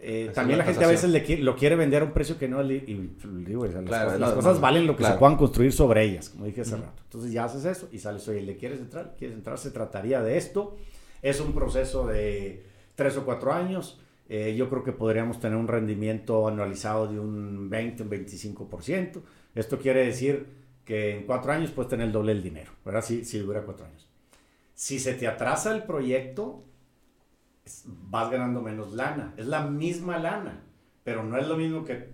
eh, también la gente a veces le, lo quiere vender a un precio que no y, digo, las, cosas, valen lo que se puedan construir sobre ellas, como dije hace rato. Entonces ya haces eso y sales, oye, ¿le quieres entrar? ¿Quieres entrar? Se trataría de esto. Es un proceso de tres o cuatro años. Eh, yo creo que podríamos tener un rendimiento anualizado de un 20, un 25%. Esto quiere decir que en cuatro años puedes tener el doble del dinero, ¿verdad? Si, si dura cuatro años. Si se te atrasa el proyecto, vas ganando menos lana. Es la misma lana, pero no es lo mismo que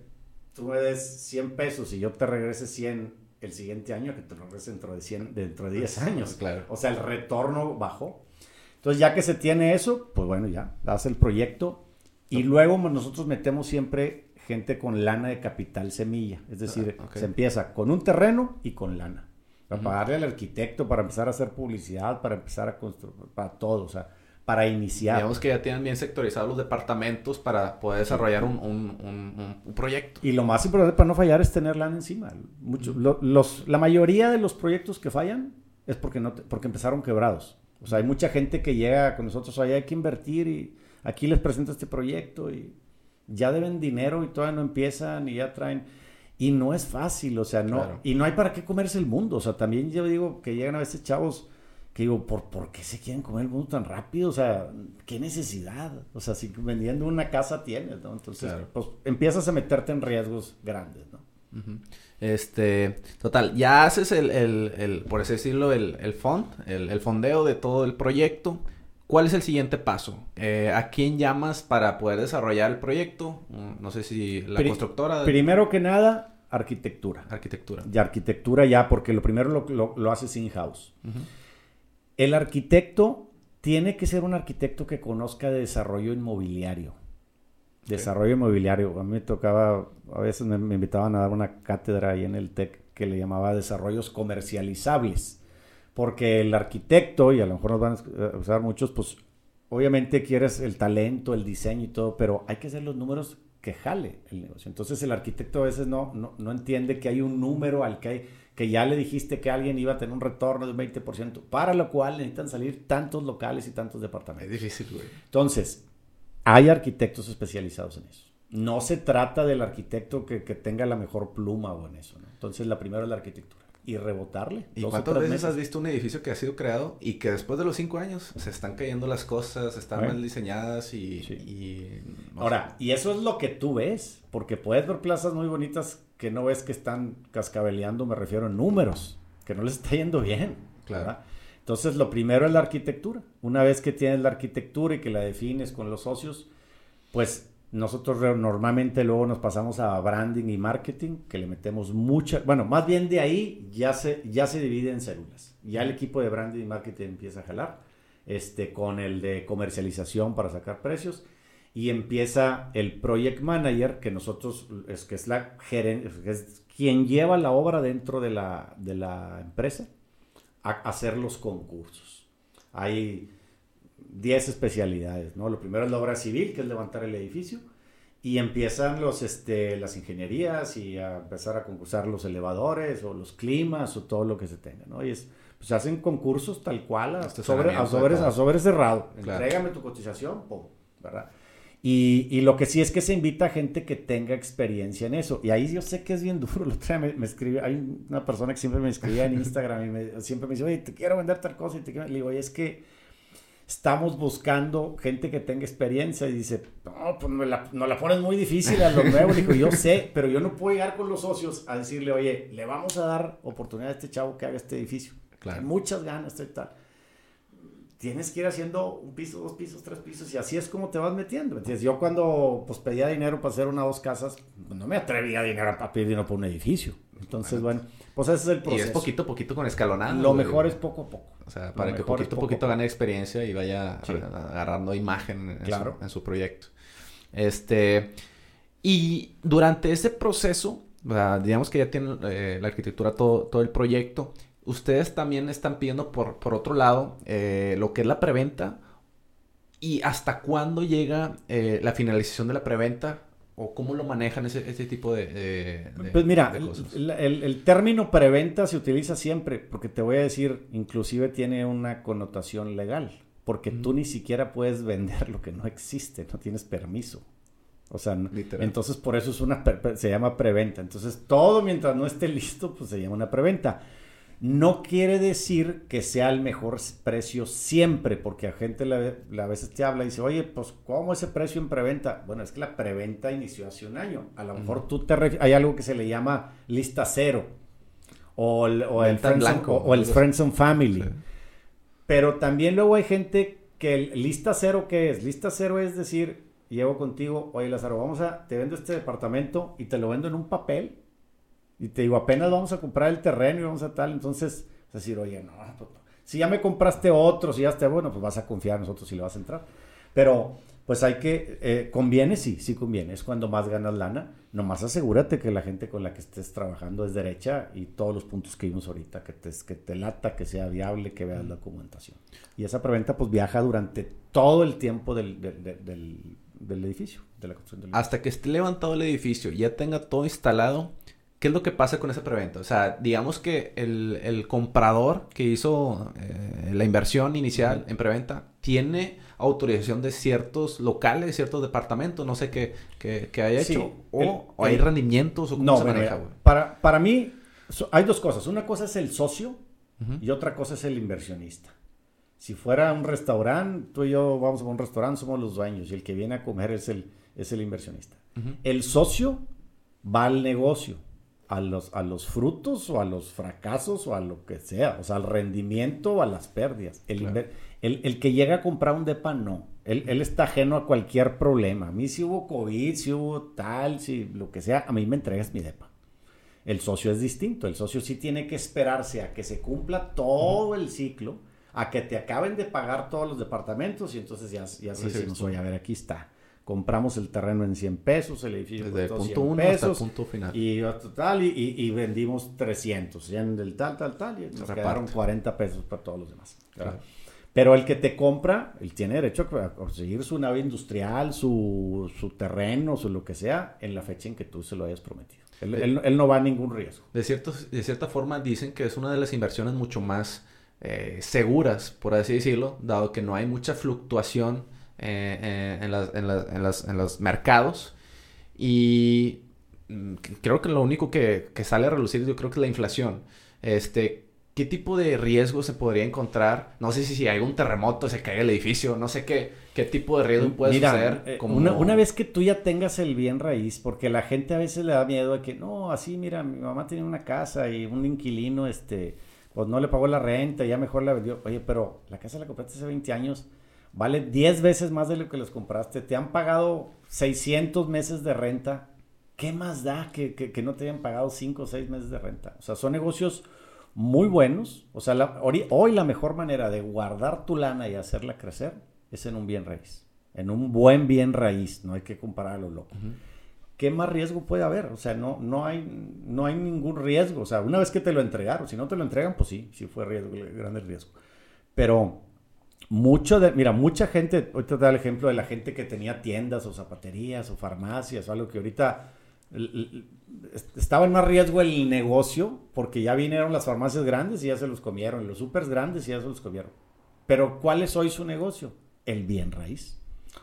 tú me des 100 pesos y yo te regrese 100 el siguiente año que te lo regrese dentro de, 100, dentro de 10 años. Claro. O sea, el retorno bajó. Entonces, ya que se tiene eso, pues bueno, ya, das el proyecto Y luego nosotros metemos siempre gente con lana de capital semilla. Es decir, Ah, ok. se empieza con un terreno y con lana. Para Ujú. pagarle al arquitecto, para empezar a hacer publicidad, para empezar a construir, para todo, o sea, para iniciar. Digamos que ya tienen bien sectorizados los departamentos para poder desarrollar un, un- un- proyecto. Y lo más importante para no fallar es tener lana encima. Mucho- lo- los, la mayoría de los proyectos que fallan es porque, no porque empezaron quebrados. O sea, hay mucha gente que llega con nosotros, oye, hay que invertir y aquí les presento este proyecto y ya deben dinero y todavía no empiezan y ya traen... Y no es fácil, o sea, no... Claro. Y no hay para qué comerse el mundo. O sea, también yo digo que llegan a veces chavos que digo, ¿por, ¿por qué se quieren comer el mundo tan rápido? O sea, ¿qué necesidad? O sea, si vendiendo una casa tienes, ¿no? Entonces, Claro. pues empiezas a meterte en riesgos grandes, ¿no? Este, total, ya haces el, el, el, por así decirlo, el, el fond, el, el fondeo de todo el proyecto. ¿Cuál es el siguiente paso? Eh, ¿A quién llamas para poder desarrollar el proyecto? Mm, No sé si la Pri- constructora de Primero que nada, arquitectura. arquitectura. Y arquitectura ya, porque lo primero lo, lo, lo haces in-house. Ujú. El arquitecto tiene que ser un arquitecto que conozca de desarrollo inmobiliario. Desarrollo inmobiliario. A mí me tocaba, a veces me, me invitaban a dar una cátedra ahí en el TEC que le llamaba desarrollos comercializables. Porque el arquitecto, y a lo mejor nos van a usar muchos, pues obviamente quieres el talento, el diseño y todo, pero hay que hacer los números que jale el negocio. Entonces el arquitecto a veces no, no, no entiende que hay un número al que hay, que ya le dijiste que alguien iba a tener un retorno de un 20%, para lo cual necesitan salir tantos locales y tantos Es departamentos. difícil, güey. Entonces, hay arquitectos especializados en eso. No se trata del arquitecto que, que tenga la mejor pluma o en eso. ¿no? Entonces, la primera es la arquitectura. Y rebotarle. ¿Y cuántas veces meses. has visto un edificio que ha sido creado y que después de los cinco años se están cayendo las cosas, están mal diseñadas y... Sí. y- Ahora, y eso es lo que tú ves, porque puedes ver plazas muy bonitas que no ves que están cascabeleando, me refiero en números, que no les está yendo bien. Claro. ¿verdad? Entonces, lo primero es la arquitectura. Una vez que tienes la arquitectura y que la defines con los socios, pues nosotros normalmente luego nos pasamos a branding y marketing, que le metemos mucha, bueno, más bien de ahí ya se, ya se divide en células. Ya el equipo de branding y marketing empieza a jalar, este, con el de comercialización para sacar precios, y empieza el project manager, que nosotros, es que es la quien lleva la obra dentro de la, de la empresa, a hacer los concursos. Hay 10 especialidades, ¿no? Lo primero es la obra civil, que es levantar el edificio, y empiezan los, este, las ingenierías y a empezar a concursar los elevadores o los climas o todo lo que se tenga, ¿no? Y es, pues hacen concursos tal cual, a sobre, a Estacionamiento, sobre, todo. a sobre cerrado. Claro. Entrégame tu cotización, pum, ¿verdad? Y, y lo que sí es que se invita a gente que tenga experiencia en eso. Y ahí yo sé que es bien duro. Otro día me, me escribe, hay una persona que siempre me escribía en Instagram y me- siempre me dice, oye, te quiero vender tal cosa. Y te quiero-". Le digo, oye, es que estamos buscando gente que tenga experiencia. Y dice, no, pues me la, nos la pones muy difícil a los nuevos. Le digo, yo sé, pero yo no puedo llegar con los socios a decirle, oye, le vamos a dar oportunidad a este chavo que haga este edificio. Claro. Hay muchas ganas, y tal tienes que ir haciendo un piso, dos pisos, tres pisos y así es como te vas metiendo. ¿me entiendes? Yo cuando pues pedía dinero para hacer una o dos casas, pues, no me atrevía a, dinero, a pedir dinero para un edificio. Entonces, bueno, pues ese es el Y proceso. es poquito a poquito con escalonada. Lo güey. mejor es poco a poco. O sea, Lo para que poquito a poquito gane experiencia y vaya Sí. agarrando imagen en, Claro. su, en su proyecto. Este, y durante ese proceso, digamos que ya tienen eh, la arquitectura todo, todo el proyecto, ustedes también están pidiendo por, por otro lado eh, lo que es la preventa y hasta cuándo llega eh, la finalización de la preventa o cómo lo manejan ese, ese tipo de, de- de- Pues mira, de cosas. el, el- el término preventa se utiliza siempre, porque te voy a decir, inclusive tiene una connotación legal, porque tú Mm. ni siquiera puedes vender lo que no existe, no tienes permiso. O sea, Literal. entonces por eso es una se llama preventa. Entonces todo mientras no esté listo, pues se llama una preventa. No quiere decir que sea el mejor precio siempre, porque a gente le- le- a veces te habla y dice, oye, pues ¿cómo ese precio en preventa? Bueno, es que la preventa inició hace un año. A lo mejor tú te hay algo que se le llama lista cero o el, o el, friends, and- blanco, o- o el algo así. Friends and Family. Sí. Pero también luego hay gente que el- lista cero, ¿qué es? Lista cero es decir, llego contigo, oye Lázaro, vamos a, te vendo este departamento y te lo vendo en un papel. Y te digo, apenas vamos a comprar el terreno y vamos a tal. Entonces, es decir, oye, no, pues, si ya me compraste otro, si ya está bueno, pues vas a confiar en nosotros y le vas a entrar. Pero pues hay que, eh, conviene, sí, sí conviene, es cuando más ganas lana, nomás asegúrate que la gente con la que estés trabajando es derecha y todos los puntos que vimos ahorita, que te, que te lata, que sea viable, que veas la documentación. Y esa preventa pues viaja durante todo el tiempo del, del, edificio, de la construcción del Hasta que esté levantado el edificio ya tenga todo instalado, ¿qué es lo que pasa con esa preventa? O sea, digamos que el, el comprador que hizo eh, la inversión inicial en preventa tiene autorización de ciertos locales, ciertos departamentos, no sé qué, qué, haya hecho, o, hay rendimientos, o cómo se maneja, Para, para mí, hay dos cosas. Una cosa es el socio y otra cosa es el inversionista. Si fuera un restaurante, tú y yo vamos a un restaurante, somos los dueños y el que viene a comer es el, es el inversionista. El socio va al negocio, a los, a los frutos o a los fracasos o a lo que sea, o sea, al rendimiento o a las pérdidas. El, el, que llega a comprar un depa, no. Él, está ajeno a cualquier problema. A mí si hubo COVID, si hubo tal, si lo que sea, a mí me entregas mi depa. El socio es distinto. El socio sí tiene que esperarse a que se cumpla todo el ciclo, a que te acaben de pagar todos los departamentos y entonces ya, ya sí decimos, oye, a ver, aquí está. Compramos el terreno en 100 pesos, el edificio Desde punto 1 hasta el punto final. Y, total, y, y, vendimos 300, ya en el tal, tal, tal, y nos quedaron 40 pesos para todos los demás. Pero el que te compra, él tiene derecho a conseguir su nave industrial, su, su terreno, su lo que sea, en la fecha en que tú se lo hayas prometido. Él, él, no va a ningún riesgo. De, cierto, de cierta forma dicen que es una de las inversiones mucho más eh, seguras, por así decirlo, dado que no hay mucha fluctuación eh, eh, en, las, en, las, en, las, en, los mercados. Y mm, creo que lo único que, que, sale a relucir, yo creo que es la inflación. Este, ¿Qué tipo de riesgo se podría encontrar? No sé si, si hay un terremoto, se cae el edificio, no sé qué, qué tipo de riesgo puede Mira, eh, una, una, vez que tú ya tengas el bien raíz, porque la gente a veces le da miedo a que, no, así, mira, mi mamá tenía una casa y un inquilino, este, pues no le pagó la renta, ya mejor la vendió. Oye, pero la casa la compraste hace 20 años, vale 10 veces más de lo que les compraste, te han pagado 600 meses de renta, ¿qué más da que, que, que no te hayan pagado 5 o 6 meses de renta? O sea, son negocios muy buenos. O sea, hoy, la mejor manera de guardar tu lana y hacerla crecer es en un bien raíz. En un buen bien raíz. No hay que comparar a lo loco. ¿Qué más riesgo puede haber? O sea, no, no, hay, no hay ningún riesgo. O sea, una vez que te lo entregaron, si no te lo entregan, pues sí, sí fue riesgo, grande riesgo. Pero mucho de, mira, mucha gente, ahorita te da el ejemplo de la gente que tenía tiendas o zapaterías o farmacias o algo que ahorita estaba en más riesgo el negocio porque ya vinieron las farmacias grandes y ya se los comieron, los supers grandes y ya se los comieron. Pero ¿cuál es hoy su negocio? El bien raíz.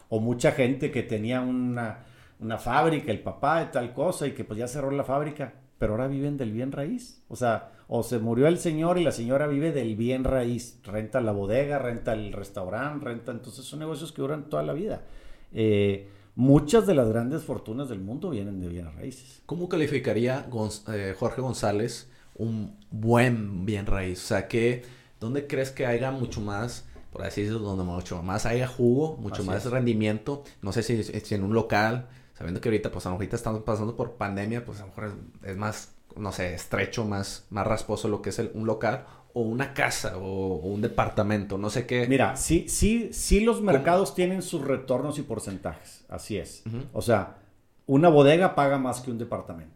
O mucha gente que tenía una, una fábrica, el papá de tal cosa y que pues ya cerró la fábrica, pero ahora viven del bien raíz. O sea, o se murió el señor y la señora vive del bien raíz. Renta la bodega, renta el restaurante, renta. Entonces son negocios que duran toda la vida. Eh, muchas de las grandes fortunas del mundo vienen de bienes raíces. ¿Cómo calificaría eh, Jorge González un buen bien raíz? O sea, que, ¿dónde crees que haya mucho más, por así decirlo, donde mucho más haya jugo, mucho más rendimiento? No sé si, si, en un local, sabiendo que ahorita, pues ahorita estamos pasando por pandemia, pues a lo mejor es, más, no sé, estrecho, más, más rasposo lo que es un local o una casa o, un departamento, no sé qué. Mira, sí, sí, sí los mercados tienen sus retornos y porcentajes, así es. O sea, una bodega paga más que un departamento.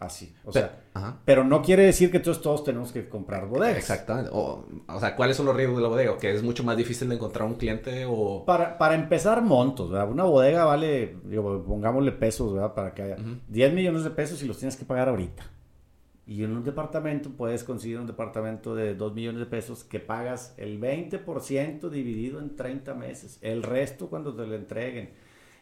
Así, o sea, pero no quiere decir que todos, todos tenemos que comprar bodegas. Exactamente. O, o, sea, ¿cuáles son los riesgos de la bodega? ¿Que es mucho más difícil de encontrar un cliente o...? Para, para empezar, montos, ¿verdad? Una bodega vale, digo, pongámosle pesos, ¿verdad? Para que haya 10 millones de pesos y los tienes que pagar ahorita. Y en un departamento puedes conseguir un departamento de 2 millones de pesos que pagas el 20% dividido en 30 meses, el resto cuando te lo entreguen.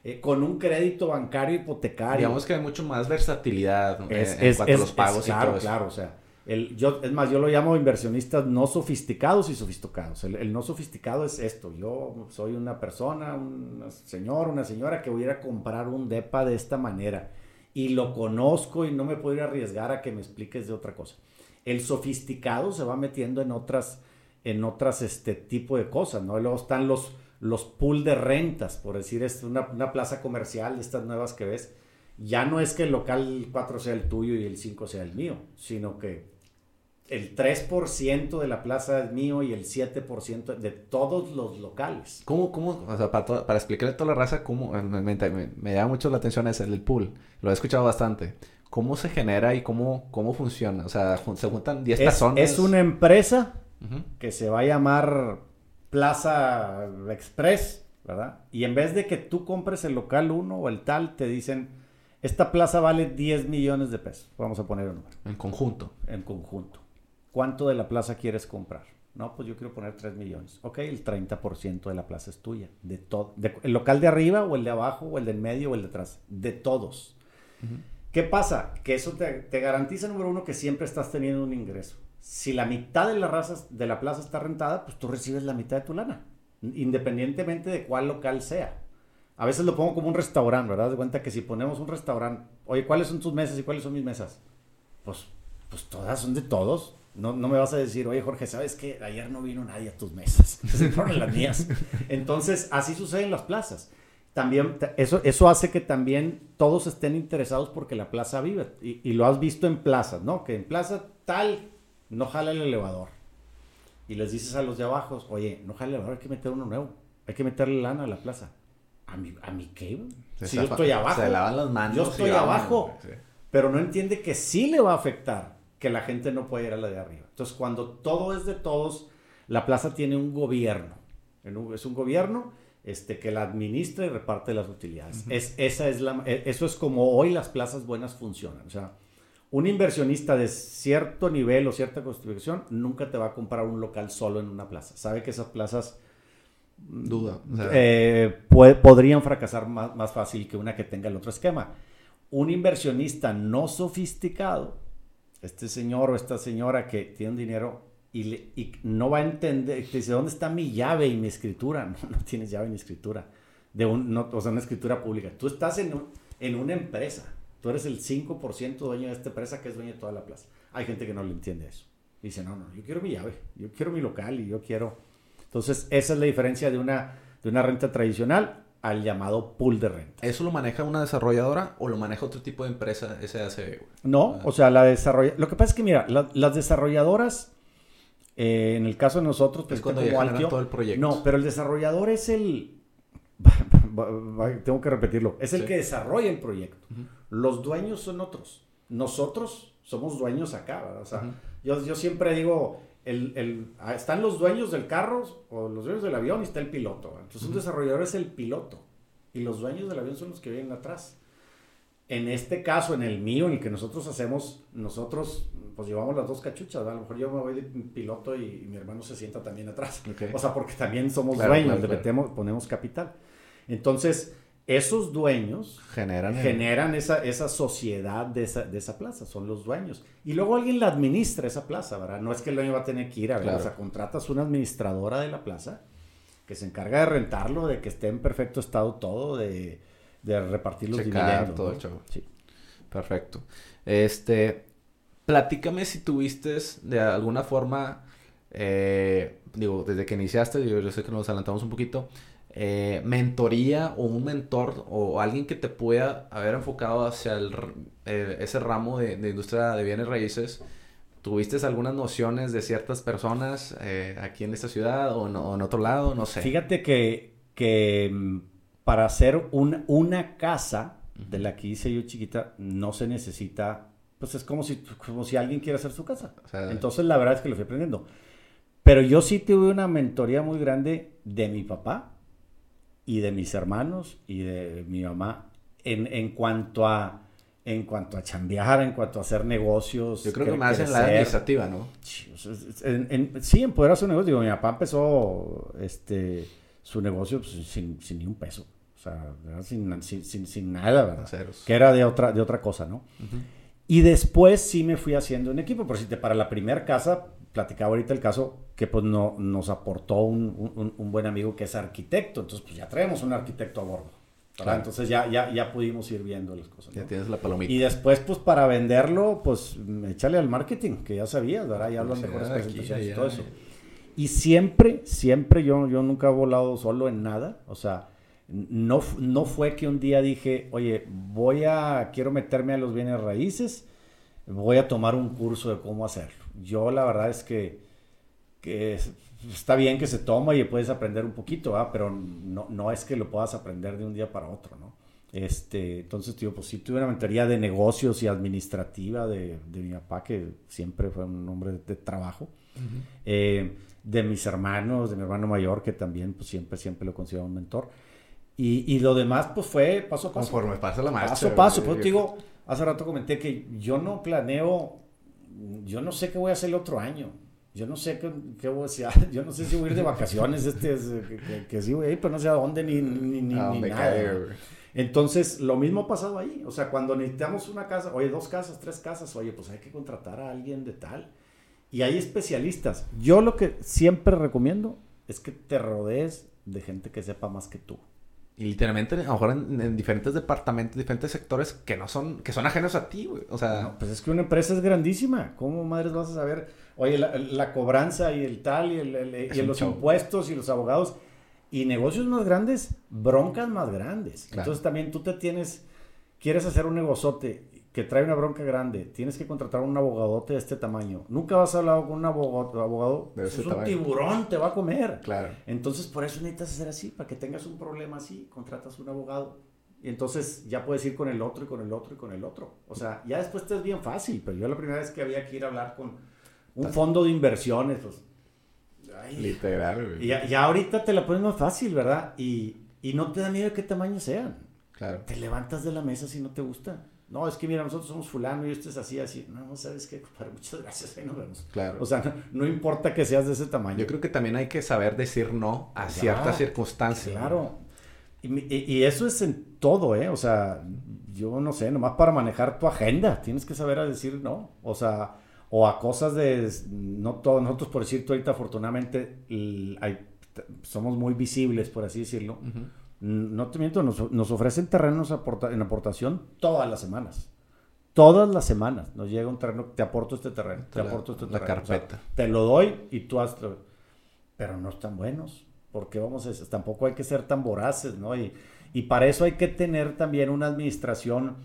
Eh, con un crédito bancario hipotecario. Digamos que hay mucho más versatilidad eh, en cuanto a los pagos claro, y todo eso. Claro, o sea, el, yo, es más, yo lo llamo inversionistas no sofisticados y sofisticados. El, el, no sofisticado es esto. Yo soy una persona, un señor, una señora que voy a ir a comprar un DEPA de esta manera y lo conozco y no me puedo ir a arriesgar a que me expliques de otra cosa. El sofisticado se va metiendo en otras, en otras este tipo de cosas, ¿no? luego están los, los pool de rentas, por decir, es una, una plaza comercial, estas nuevas que ves. Ya no es que el local 4 sea el tuyo y el 5 sea el mío, sino que el 3% de la plaza es mío y el 7% de todos los locales. ¿Cómo, cómo, o sea, para, para explicarle a toda la raza, cómo, me, me, llama mucho la atención ese, el pool, lo he escuchado bastante. ¿Cómo se genera y cómo, cómo funciona? O sea, se juntan 10 personas. Es una empresa que se va a llamar Plaza Express, ¿verdad? Y en vez de que tú compres el local 1 o el tal, te dicen, esta plaza vale 10 millones de pesos. Vamos a poner un número. En conjunto. En conjunto. ¿Cuánto de la plaza quieres comprar? No, pues yo quiero poner 3 millones. Ok, el 30% de la plaza es tuya. De todo. ¿El local de arriba o el de abajo o el del medio o el de atrás? De todos. ¿Qué pasa? Que eso te, garantiza, número uno, que siempre estás teniendo un ingreso. Si la mitad de la, raza, de la plaza está rentada, pues tú recibes la mitad de tu lana. Independientemente de cuál local sea. A veces lo pongo como un restaurante, ¿verdad? De cuenta que si ponemos un restaurante, oye, ¿cuáles son tus mesas y cuáles son mis mesas? Pues, pues todas son de todos. No, no me vas a decir, oye Jorge, ¿sabes qué? Ayer no vino nadie a tus mesas, se fueron las mías. Entonces, así sucede en las plazas. También, eso, eso hace que también todos estén interesados porque la plaza vive. Y, y lo has visto en plazas, ¿no? Que en plaza tal no jala el elevador. Y les dices a los de abajo, oye, no jala el elevador, hay que meter uno nuevo. Hay que meterle lana a la plaza. ¿A mi, a mi qué? Si yo estoy abajo. Se lavan las manos. Yo estoy abajo. Pero no entiende que sí le va a afectar que la gente no puede ir a la de arriba. Entonces, cuando todo es de todos, la plaza tiene un gobierno. Es un gobierno este, que la administra y reparte las utilidades. es, esa es la, e, eso es como hoy las plazas buenas funcionan. O sea, un inversionista de cierto nivel o cierta construcción nunca te va a comprar un local solo en una plaza. Sabe que esas plazas duda eh, podrían fracasar más, más fácil que una que tenga el otro esquema. Un inversionista no sofisticado este señor o esta señora que tiene un dinero y, no va a entender, dice, ¿dónde está mi llave y mi escritura? No, no tienes llave ni escritura, de un, o sea, una escritura pública. Tú estás en, en una empresa, tú eres el 5% dueño de esta empresa que es dueño de toda la plaza. Hay gente que no le entiende eso. Dice, no, no, yo quiero mi llave, yo quiero mi local y yo quiero... Entonces, esa es la diferencia de una, de una renta tradicional al llamado pool de renta. ¿Eso lo maneja una desarrolladora o lo maneja otro tipo de empresa SAC? No, o sea, la desarrolladora... Lo que pasa es que, mira, las desarrolladoras, eh, en el caso de nosotros, pues, es cuando ya todo el proyecto. No, pero el desarrollador es el... Tengo que repetirlo. Es el que desarrolla el proyecto. Los dueños son otros. Nosotros somos dueños acá, ¿verdad? O sea, yo, yo siempre digo, el, ah, están los dueños del carro o los dueños del avión y está el piloto. Entonces un desarrollador es el piloto y los dueños del avión son los que vienen atrás. En este caso, en el mío, en el que nosotros hacemos, nosotros pues llevamos las dos cachuchas, a lo mejor yo me voy de piloto y, mi hermano se sienta también atrás. O sea, porque también somos dueños, le metemos, ponemos capital. Entonces, esos dueños generan, generan esa, esa sociedad de esa, de esa, plaza, son los dueños. Y luego alguien la administra esa plaza, ¿verdad? No es que el dueño va a tener que ir a ver, o sea, contratas una administradora de la plaza que se encarga de rentarlo, de que esté en perfecto estado todo, de, de repartir los dividendos. todo el show. Sí. Perfecto. Este, platícame si tuviste de alguna forma, eh, digo, desde que iniciaste, yo, yo sé que nos adelantamos un poquito, eh, mentoría o un mentor o alguien que te pueda haber enfocado hacia el, eh, ese ramo de, industria de bienes raíces, ¿tuviste algunas nociones de ciertas personas eh, aquí en esta ciudad o, en otro lado? No sé. Fíjate que, que mm, para hacer una casa de la que hice yo chiquita no se necesita, pues es como si, como si alguien quiere hacer su casa. Entonces la verdad es que lo fui aprendiendo. Pero yo sí tuve una mentoría muy grande de mi papá, y de mis hermanos y de mi mamá en, en cuanto a en cuanto a chambear, en cuanto a hacer negocios. Yo creo que más en la administrativa, ¿no? En, en, sí, en poder hacer un negocio. Digo, mi papá empezó este, su negocio pues, sin, sin, ni un peso. O sea, sin, sin, sin, nada, ¿verdad? Que era de otra, de otra cosa, ¿no? Y después sí me fui haciendo un equipo. Pero si te para la primera casa, platicaba ahorita el caso que pues no, nos aportó un, buen amigo que es arquitecto, entonces pues ya traemos un arquitecto a bordo. Entonces ya, ya, ya pudimos ir viendo las cosas. Ya tienes la palomita. Y después, pues para venderlo, pues échale al marketing, que ya sabías, ¿verdad? Ya hablan mejores presentaciones y todo eso. Y siempre, siempre yo, yo nunca he volado solo en nada. O sea, no, no fue que un día dije, oye, voy a, quiero meterme a los bienes raíces, voy a tomar un curso de cómo hacerlo yo la verdad es que, que está bien que se toma y puedes aprender un poquito, ¿verdad? pero no, no es que lo puedas aprender de un día para otro, ¿no? Este, entonces, tío, pues sí tuve una mentoría de negocios y administrativa de, de mi papá, que siempre fue un hombre de, trabajo. eh, de mis hermanos, de mi hermano mayor, que también, pues siempre, siempre lo considero un mentor. Y, y lo demás, pues fue paso a paso. Conforme pasa la marcha. Paso a paso. Pues digo, hace rato comenté que yo no planeo, yo no sé qué voy a hacer el otro año. Yo no sé qué, qué voy a hacer. Yo no sé si voy a ir de vacaciones, este, que, que, que sí voy a ir, pero no sé a dónde ni, ni, ni, ni nada. Entonces, lo mismo ha pasado ahí. O sea, cuando necesitamos una casa, oye, dos casas, tres casas, oye, pues hay que contratar a alguien de tal. Y hay especialistas. Yo lo que siempre recomiendo es que te rodees de gente que sepa más que tú. Y literalmente, a lo mejor en, diferentes departamentos, diferentes sectores que no son, que son ajenos a ti, güey. O sea. No, pues es que una empresa es grandísima. ¿Cómo madres vas a saber? Oye, la, cobranza y el tal, y, el, y los impuestos y los abogados y negocios más grandes, broncas más grandes. Entonces también tú te tienes, quieres hacer un negozote que trae una bronca grande, tienes que contratar a un abogadote de este tamaño. Nunca vas a hablar con un abogado, abogado es un tiburón, te va a comer. Claro. Entonces por eso necesitas hacer así, para que tengas un problema así, contratas un abogado. Y entonces ya puedes ir con el otro y con el otro y con el otro. O sea, ya después te es bien fácil, pero yo la primera vez que había que ir a hablar con un fondo de inversiones, pues Literal, Y ya, ahorita te la pones más fácil, ¿verdad? Y, y no te da miedo de qué tamaño sean. Claro. Te levantas de la mesa si no te gusta. No, es que mira, nosotros somos fulano y esto es así, así. No, ¿sabes qué? muchas gracias, ahí nos vemos. Claro. O sea, no, importa que seas de ese tamaño. Yo creo que también hay que saber decir no a ciertas circunstancias. Claro. Y, y, eso es en todo, ¿eh? O sea, yo no sé, nomás para manejar tu agenda, tienes que saber a decir no. O sea, o a cosas de, no todos, nosotros por decirte ahorita afortunadamente somos muy visibles, por así decirlo. No te miento, nos, nos ofrecen terrenos en aportación todas las semanas. Todas las semanas nos llega un terreno, te aporto este terreno, te, aporto este terreno. carpeta. te lo doy y tú has... Pero no están buenos, porque vamos a, tampoco hay que ser tan voraces, ¿no? Y, y para eso hay que tener también una administración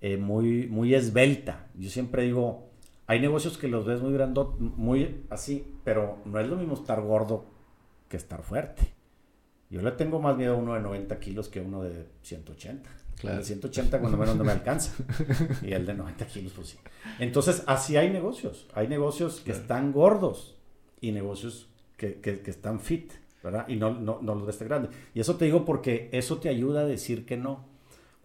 eh, muy, muy esbelta. Yo siempre digo, hay negocios que los ves muy grandote, muy así, pero no es lo mismo estar gordo que estar fuerte. Yo le tengo más miedo a uno de 90 kilos que a uno de 180. Claro. El de 180 cuando menos no me alcanza. y el de 90 kilos, pues sí. Entonces, así hay negocios. Hay negocios que están gordos y negocios que, que, que, están fit, ¿verdad? Y no, no, no los ves tan grandes. Y eso te digo porque eso te ayuda a decir que no.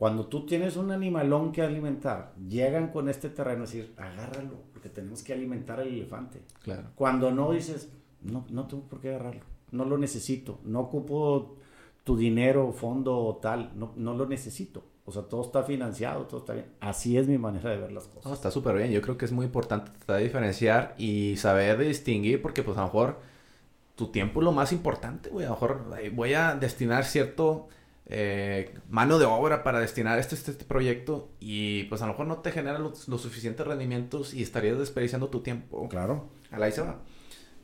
Cuando tú tienes un animalón que alimentar, llegan con este terreno a decir, agárralo, porque tenemos que alimentar al elefante. Claro. Cuando no dices, no, no tengo por qué agarrarlo, no lo necesito, no ocupo tu dinero, fondo o tal, no, no lo necesito. O sea, todo está financiado, todo está bien. Así es mi manera de ver las cosas. está súper bien. Yo creo que es muy importante tratar de diferenciar y saber distinguir, porque pues a lo mejor tu tiempo es lo más importante, güey. A lo mejor voy a destinar cierto eh, mano de obra para destinar este, este, este, proyecto y pues a lo mejor no te genera los, suficientes rendimientos y estarías desperdiciando tu tiempo. Claro. A ahí se va.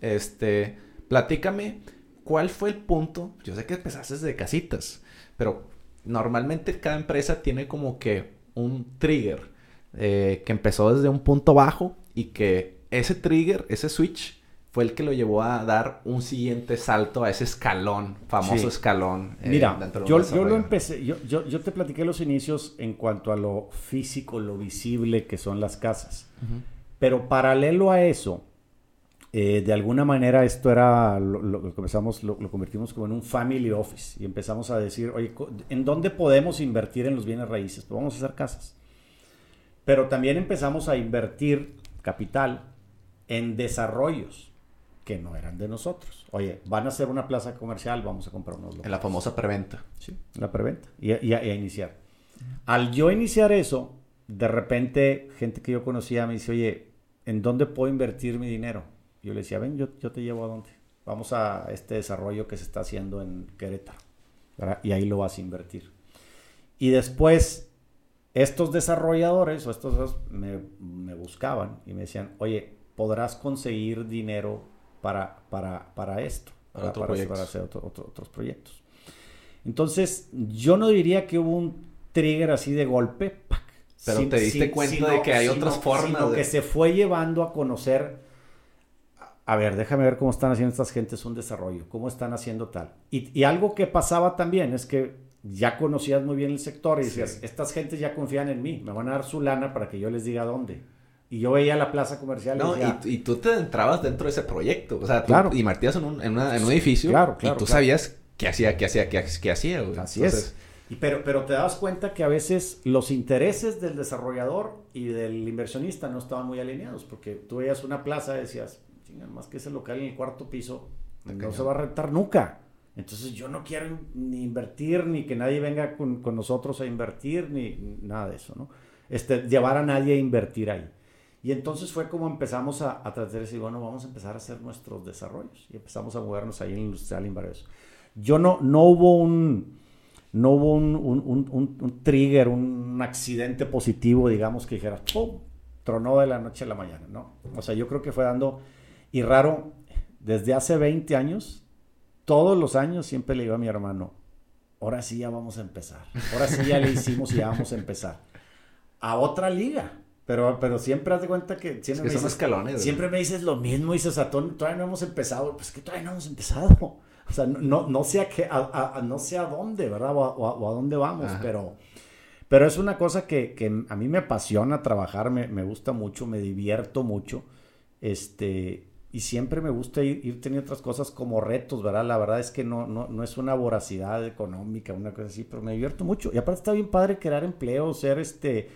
Este, platícame, ¿cuál fue el punto? Yo sé que empezaste desde casitas, pero normalmente cada empresa tiene como que un trigger eh, que empezó desde un punto bajo y que ese trigger, ese switch, fue el que lo llevó a dar un siguiente salto a ese escalón, famoso escalón. Eh, Mira, yo, yo, lo empecé, yo, yo, yo, te platiqué los inicios en cuanto a lo físico, lo visible que son las casas. Pero paralelo a eso, eh, de alguna manera esto era, lo, lo, empezamos, lo, convertimos como en un family office y empezamos a decir, oye, ¿en dónde podemos invertir en los bienes raíces? Pues vamos a hacer casas. Pero también empezamos a invertir capital en desarrollos que no eran de nosotros. Oye, van a hacer una plaza comercial, vamos a comprar unos locales. En la famosa preventa. Sí, la preventa. Y, a iniciar. Al yo iniciar eso, de repente, gente que yo conocía me dice, oye, ¿en dónde puedo invertir mi dinero? Yo le decía, ven, yo, yo te llevo a dónde. Vamos a este desarrollo que se está haciendo en Querétaro. Y ahí lo vas a invertir. Y después, estos desarrolladores o estos me, me buscaban y me decían, oye, podrás conseguir dinero para, para, para esto, para, hacer otros proyectos. Entonces, yo no diría que hubo un trigger así de golpe, pero te diste cuenta de que hay otras formas. Sino que se fue llevando a conocer a ver, déjame ver cómo están haciendo estas gentes un desarrollo, cómo están haciendo tal. Y, y algo que pasaba también es que ya conocías muy bien el sector y decías, estas gentes ya confían en mí, me van a dar su lana para que yo les diga dónde. Y yo veía la plaza comercial no, y, decía, y, tú te entrabas dentro de ese proyecto, o sea, tú claro. y martías en un, en, en un edificio claro, claro, y tú sabías qué hacía, qué hacía, qué, qué hacía. Güey. Así es. Y pero, pero te das cuenta que a veces los intereses del desarrollador y del inversionista no estaban muy alineados, porque tú veías una plaza y decías, más que ese local en el cuarto piso, no se va a rentar nunca. Entonces yo no quiero ni invertir, ni que nadie venga con, con nosotros a invertir, ni nada de eso, ¿no? Este, llevar a nadie a invertir ahí. Y entonces fue como empezamos a, a tratar de decir, bueno, vamos a empezar a hacer nuestros desarrollos. Y empezamos a movernos ahí en el industrial Inverso. Yo no, no hubo un, no hubo un, un, un, un, trigger, un accidente positivo, digamos, que dijera, ¡pum! Tronó de la noche a la mañana, ¿no? O sea, yo creo que fue dando, y raro, desde hace 20 años, todos los años siempre le digo a mi hermano, ahora sí ya vamos a empezar, ahora sí ya le hicimos y ya vamos a empezar. A otra liga. Pero, pero siempre haz de cuenta que siempre, me, dices, siempre me dices lo mismo y dices, todavía no hemos empezado. Pues que todavía no hemos empezado. O sea, no, no sé a, qué, a, no sé a dónde, ¿verdad? O a, dónde vamos, pero, pero es una cosa que, que, a mí me apasiona trabajar, me, me gusta mucho, me divierto mucho. Este, y siempre me gusta ir, ir, teniendo otras cosas como retos, ¿verdad? La verdad es que no, no, no, es una voracidad económica, una cosa así, pero me divierto mucho. Y aparte está bien padre crear empleo, ser este...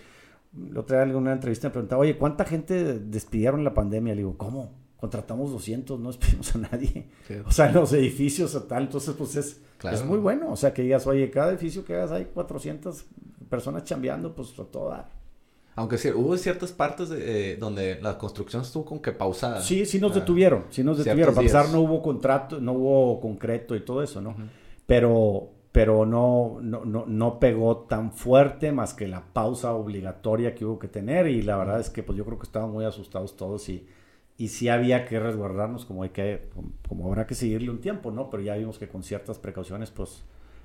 La otra vez en una entrevista me preguntaba, oye, ¿cuánta gente despidieron en la pandemia? Le digo, ¿cómo? Contratamos 200, no despedimos a nadie. O sea, en los edificios o tal. Entonces, pues es, es muy bueno. O sea, que digas, oye, cada edificio que hagas hay 400 personas chambeando, pues a todo aunque sí, hubo ciertas partes de, eh, donde la construcción estuvo como que pausada. Sí, sí nos detuvieron, sí nos detuvieron. Para empezar, no hubo contrato, no hubo concreto y todo eso, ¿no? Pero, pero no, no, no, no, pegó tan fuerte más que la pausa obligatoria que hubo que tener. Y la verdad es que pues yo creo que estaban muy asustados todos y, y sí había que resguardarnos como hay que, como habrá que seguirle un tiempo, ¿no? Pero ya vimos que con ciertas precauciones, pues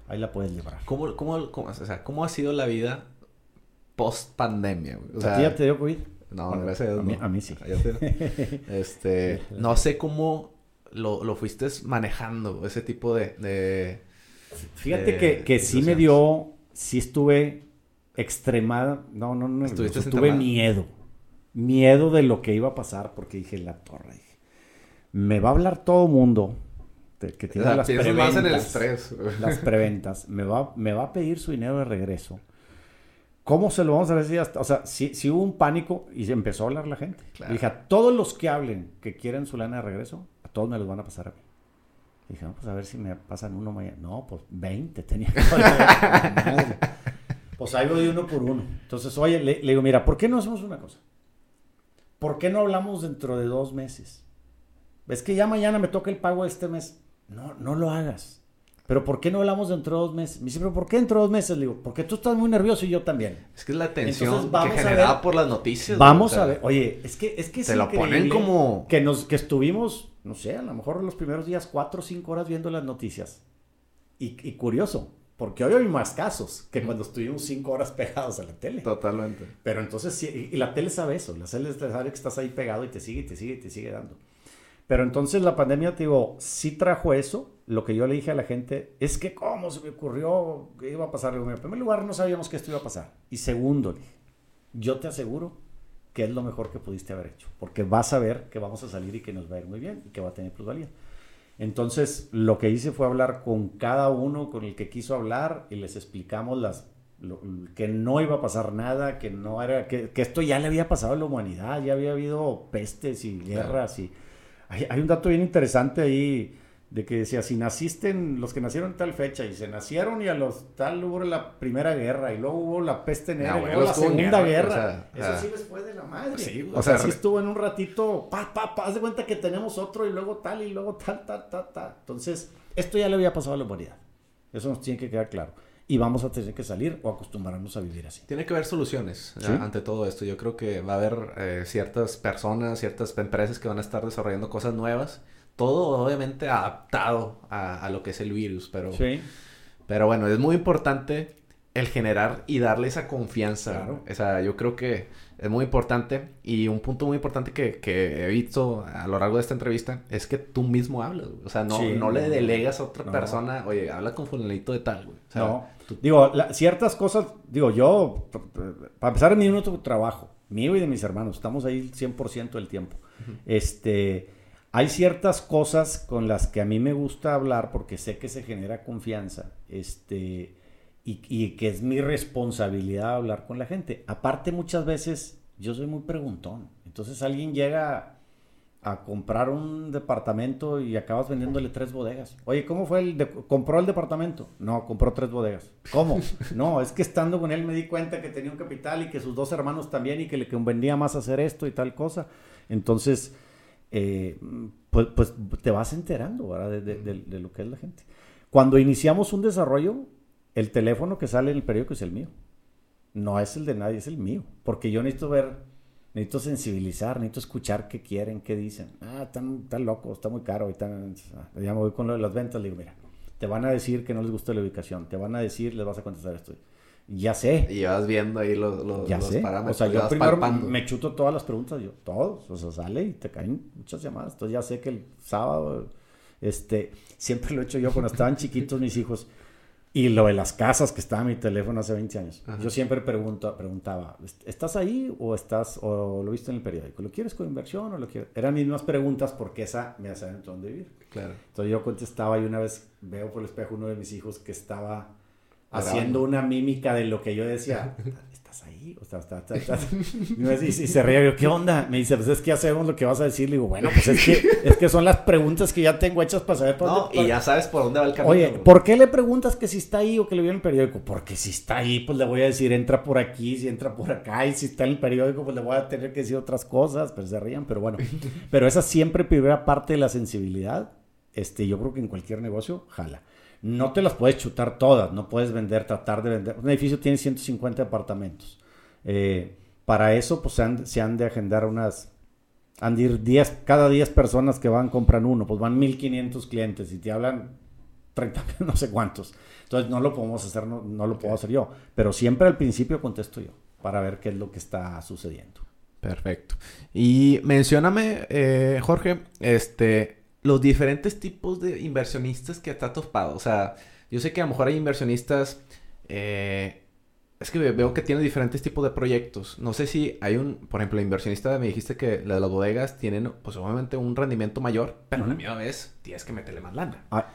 ahí la puedes librar. ¿Cómo, cómo, cómo, o sea, ¿cómo ha sido la vida post pandemia. O sea, ¿A ti ya te dio COVID? No, gracias a Dios. A mí, a mí sí. este, no sé cómo lo, lo, fuiste manejando, ese tipo de... Fíjate que, que sí me dio, sí estuve extremada, no, no, no, tuve miedo, miedo de lo que iba a pasar, porque dije, la torre, dije, me va a hablar todo mundo, que tiene las preventas, en el estrés. las preventas, me va, me va a pedir su dinero de regreso ¿Cómo se lo vamos a decir? Hasta, o sea, si hubo un pánico y empezó a hablar la gente. Dije, a todos los que hablen que quieren su lana de regreso, a todos me los van a pasar a mí. Dije, no, pues a ver si me pasan uno mañana. No, pues 20 tenía que Pues ahí voy uno por uno. Entonces, oye, le, le, digo, mira, ¿por qué no hacemos una cosa? ¿Por qué no hablamos dentro de dos meses? ¿Ves que ya mañana me toca el pago de este mes? No, no lo hagas. Pero ¿por qué no hablamos dentro de dos meses? Me dice, pero ¿por qué dentro de dos meses? Le digo, porque tú estás muy nervioso y yo también. Es que es la tensión que generada por las noticias. Vamos a ver, oye, es que es que Se lo ponen como... Que, nos, que estuvimos, no sé, a lo mejor los primeros días cuatro o cinco horas viendo las noticias. Y, y curioso, porque hoy hay más casos que cuando estuvimos cinco horas pegados a la tele. Totalmente. Pero entonces, sí, y la tele sabe eso, la tele sabe que estás ahí pegado y te sigue y te sigue y te sigue dando. Pero entonces la pandemia, te digo, sí trajo eso. Lo que yo le dije a la gente es que, ¿cómo se me ocurrió que iba a pasar algo? En primer lugar, no sabíamos que esto iba a pasar. Y segundo, yo te aseguro que es lo mejor que pudiste haber hecho. Porque vas a ver que vamos a salir y que nos va a ir muy bien y que va a tener plusvalía. Entonces, lo que hice fue hablar con cada uno con el que quiso hablar y les explicamos las, que no iba a pasar nada, que no era, que, que, esto ya le había pasado a la humanidad, ya había habido pestes y guerras y hay, un dato bien interesante ahí de que decía, si naciste en los que nacieron en tal fecha y se nacieron y a los tal hubo la primera guerra y luego hubo la peste negra y luego la segunda guerra, eso sí les fue de la madre. Sí, o, sea, sí estuvo en un ratito, pa, pa, pa, haz de cuenta que tenemos otro y luego tal y luego tal, tal, tal, tal. Entonces, esto ya le había pasado a la humanidad. Eso nos tiene que quedar claro y vamos a tener que salir o acostumbrarnos a vivir así. Tiene que haber soluciones ante todo esto. Yo creo que va a haber eh, ciertas personas, ciertas empresas que van a estar desarrollando cosas nuevas. Todo obviamente adaptado a, lo que es el virus, pero, sí. pero bueno, es muy importante el generar y darle esa confianza. Claro. O sea, yo creo que es muy importante y un punto muy importante que, que he visto a lo largo de esta entrevista es que tú mismo hablas, güey. O sea, no, Sí, no le delegas a otra no. persona, oye, habla con fulanito de tal, güey. O sea, no, digo, la- ciertas cosas, digo, yo, para empezar, mi nuestro trabajo, mío y de mis hermanos, estamos ahí el 100% del tiempo. Este, hay ciertas cosas con las que a mí me gusta hablar porque sé que se genera confianza, este, y, que es mi responsabilidad hablar con la gente. Aparte, muchas veces yo soy muy preguntón, entonces alguien llega a comprar un departamento y acabas vendiéndole tres bodegas. Oye, ¿cómo fue el de- compró el departamento? No, compró tres bodegas. ¿Cómo? No, es que estando con él me di cuenta que tenía un capital y que sus dos hermanos también y que le convenía más hacer esto y tal cosa. Entonces, eh, pues, pues te vas enterando de lo que es la gente. Cuando iniciamos un desarrollo, el teléfono que sale en el periódico es el mío. No es el de nadie, es el mío. Porque yo necesito ver, necesito sensibilizar, necesito escuchar qué quieren, qué dicen. Ah, están, están locos, está muy caro. Están, ya me voy con lo de las ventas. Le digo, mira, te van a decir que no les gusta la ubicación. Te van a decir, les vas a contestar esto. Ya sé. Y vas viendo ahí los, los, Ya los sé. O parámetros. sea, y yo primero palpando. me chuto todas las preguntas, yo, todos. O sea, sale y te caen muchas llamadas. Entonces ya sé que el sábado, este, siempre lo he hecho yo cuando estaban chiquitos mis hijos. Y lo de las casas que estaba en mi teléfono hace 20 años. Ajá. Yo siempre pregunto, preguntaba, ¿estás ahí o estás o lo viste en el periódico? ¿Lo quieres con inversión o lo quieres? Eran mismas preguntas porque esa me hacía dónde vivir. Claro. Entonces yo contestaba y una vez veo por el espejo uno de mis hijos que estaba haciendo una mímica de lo que yo decía. O sea, está- está- está- Y, se reía. Yo, ¿qué onda? Me dice, pues es que ya sabemos lo que vas a decir. Le digo, bueno, pues es que, es que son las preguntas que ya tengo hechas para saber por No, dónde- y ya sabes por dónde va el camino. Oye. ¿por qué le preguntas que si está ahí o que le vio en el periódico? Porque si está ahí, pues le voy a decir, entra por aquí, si entra por acá, y si está en el periódico, pues le voy a tener que decir otras cosas, pero se rían, pero bueno. Pero esa siempre primera parte de la sensibilidad, este, yo creo que en cualquier negocio, jala. No te las puedes chutar todas, no puedes vender, tratar de vender. Un edificio tiene 150 apartamentos. Eh, para eso, pues se han, se han de agendar unas han de ir 10, cada 10 personas que van compran uno, pues van 1500 clientes y te hablan 30, no sé cuántos. Entonces no lo podemos hacer, no, no lo puedo hacer yo, pero siempre al principio contesto yo para ver qué es lo que está sucediendo. Perfecto. Y mencióname, eh, Jorge, este, los diferentes tipos de inversionistas que te ha topado. O sea, yo sé que a lo mejor hay inversionistas, eh, es que ve- veo que tienen diferentes tipos de proyectos. No sé si hay un, por ejemplo, inversionista, me dijiste que la de las bodegas tienen, pues obviamente un rendimiento mayor, pero a la Ujú. misma vez tienes que meterle más lana. Ah,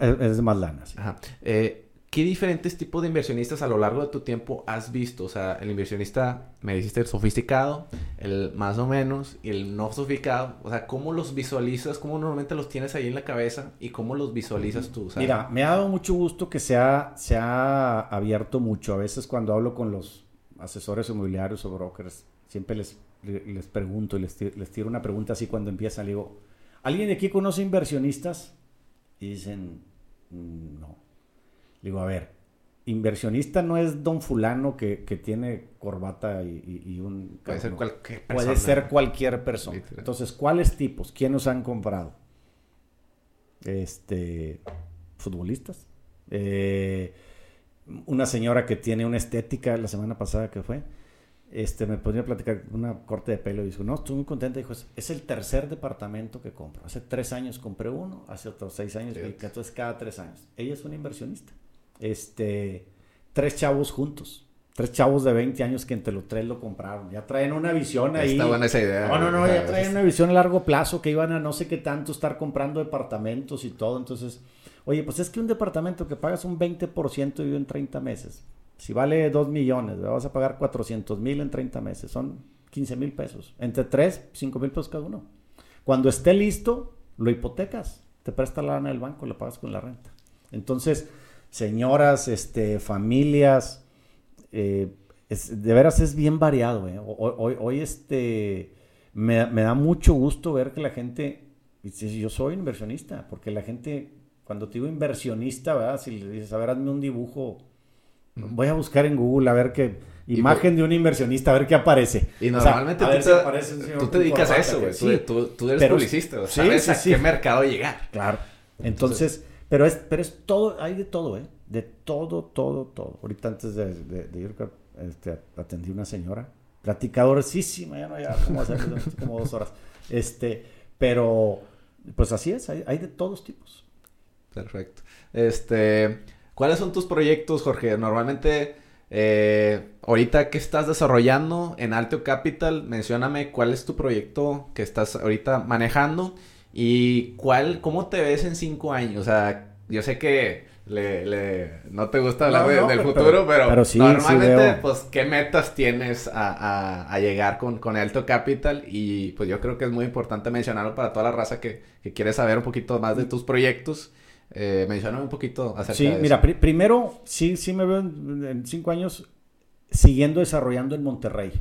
es es más lana, sí. Ajá. Eh, ¿Qué diferentes tipos de inversionistas a lo largo de tu tiempo has visto? O sea, el inversionista, me dijiste, el sofisticado, el más o menos, y el no sofisticado. O sea, ¿cómo los visualizas? ¿Cómo normalmente los tienes ahí en la cabeza? ¿Y cómo los visualizas tú? O sea, Mira, me ha dado mucho gusto que se ha, se ha abierto mucho. A veces cuando hablo con los asesores inmobiliarios o brokers, siempre les, les pregunto y les, les tiro una pregunta así cuando empiezan. Le digo, ¿alguien de aquí conoce inversionistas? Y dicen, "Mm, no. Digo, a ver, inversionista no es don fulano que, que tiene corbata y, y- y un... puede ser cualquier Puede persona. ser cualquier persona. Literal. Entonces, ¿cuáles tipos? ¿Quiénes han comprado? Este, futbolistas. Eh, una señora que tiene una estética la semana pasada que fue, este, me ponía a platicar una corte de pelo y dijo, no, estoy muy contenta. Dijo, es, el tercer departamento que compro. Hace tres años compré uno, hace otros seis años, entonces cada tres años. Ella es una inversionista. Este, tres chavos juntos. Tres chavos de 20 años que entre los tres lo compraron. Ya traen una visión ahí. Está buena esa idea. No, no, no, ya traen una visión a largo plazo que iban a no sé qué tanto estar comprando departamentos y todo. Entonces, oye, pues es que un departamento que pagas un 20% y vive en 30 meses. Si vale 2 millones, vas a pagar 400 mil en 30 meses. Son 15 mil pesos. Entre 3, 5 mil pesos cada uno. Cuando esté listo, lo hipotecas. Te presta la lana del banco, lo pagas con la renta. Entonces, señoras, este, familias, eh, es- de veras es bien variado. ¿eh? Hoy, hoy- hoy, este, me, me da mucho gusto ver que la gente, yo soy inversionista, porque la gente, cuando te digo inversionista, ¿verdad? si le dices, a ver, hazme un dibujo, voy a buscar en Google a ver qué, Y imagen de un inversionista, a ver qué aparece. Y O sea, normalmente tú, te, aparece un señor tú te con dedicas a eso, güey. Sí. Tú, tú eres Pero- publicista, o sí, sabes sí, a qué mercado llegar. Claro. Entonces, Pero es, pero es todo, hay de todo, ¿eh? De todo, todo, todo. Ahorita antes de, de, ir, este, atendí una señora, platicadorísima, ya no, ya como, como dos horas. Este, pero, pues así es, hay, de todos tipos. Perfecto. Este, ¿cuáles son tus proyectos, Jorge? Normalmente eh, ahorita, ¿qué estás desarrollando en Alto Capital? Mencióname cuál es tu proyecto que estás ahorita manejando y cuál, cómo te ves en cinco años. O sea, yo sé que le, no te gusta hablar del futuro, pero, normalmente, pues, ¿qué metas tienes a, llegar con, con Alto Capital? Y pues yo creo que es muy importante mencionarlo para toda la raza que, que quiere saber un poquito más de tus proyectos. Eh, un poquito acerca sí, mira, primero, sí, sí me veo en, cinco años siguiendo desarrollando en Monterrey.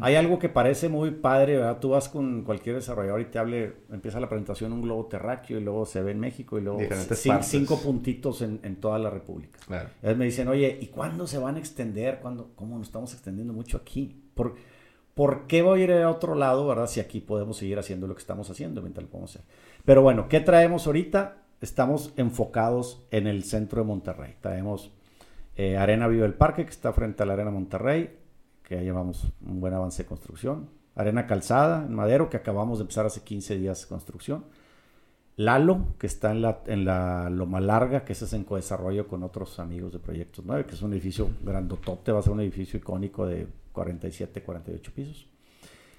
Hay algo que parece muy padre, ¿verdad? Tú vas con cualquier desarrollador y te hable, empieza la presentación un globo terráqueo y luego se ve en México y luego cinco, puntitos en, toda la República. Claro. me dicen, oye, ¿y cuándo se van a extender? ¿Cuándo? ¿Cómo nos estamos extendiendo mucho aquí? ¿Por, ¿Por qué voy a ir a otro lado, verdad? Si aquí podemos seguir haciendo lo que estamos haciendo mientras lo podemos hacer. Pero bueno, ¿qué traemos ahorita? estamos enfocados en el centro de Monterrey. Traemos eh, Arena Viva el Parque, que está frente a la Arena Monterrey, que ya llevamos un buen avance de construcción. Arena Calzada, en Madero, que acabamos de empezar hace 15 días de construcción. Lalo, que está en la, en la Loma Larga, que ese es en co-desarrollo con otros amigos de Proyectos 9, que es un edificio grandotote, va a ser un edificio icónico de 47, 48 pisos.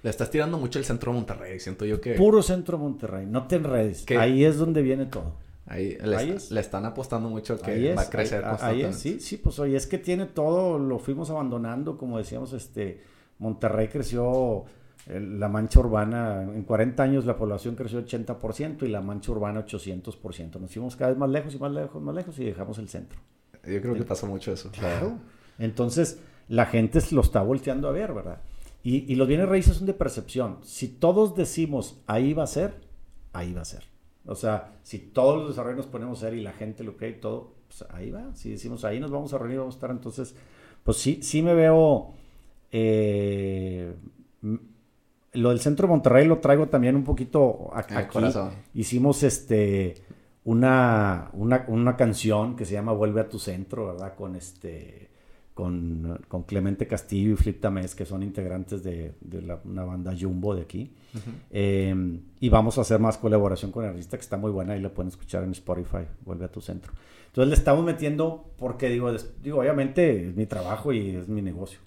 Le estás tirando mucho el centro de Monterrey, siento yo que... Puro centro de Monterrey, no te enredes. Ahí es donde viene todo. Ahí, le, están apostando mucho que va a crecer ahí, sí, sí, pues oye, es que tiene todo, lo fuimos abandonando, como decíamos, este, Monterrey creció, la mancha urbana, en 40 años la población creció 80% y la mancha urbana 800%. Nos fuimos cada vez más lejos y más lejos, más lejos y dejamos el centro. Yo creo que pasó mucho eso. Claro. Entonces, la gente lo está volteando a ver, ¿verdad? Y, y los bienes raíces son de percepción. Si todos decimos ahí va a ser, ahí va a ser. O sea, si todos los desarrollos nos ponemos a hacer y la gente lo cree y todo, pues ahí va. Si decimos ahí nos vamos a reunir, vamos a estar, entonces, pues sí, sí me veo. Eh, lo del centro de Monterrey lo traigo también un poquito aquí. Hicimos este una, una, una canción que se llama Vuelve a tu centro, ¿verdad? Con este con, con, Clemente Castillo y Flip Tamés, que son integrantes de, de una banda Jumbo de aquí. Em, y vamos a hacer más colaboración con el artista, que está muy buena y la pueden escuchar en Spotify, Vuelve a tu centro. Entonces le estamos metiendo, porque digo, digo obviamente es mi trabajo y es mi negocio,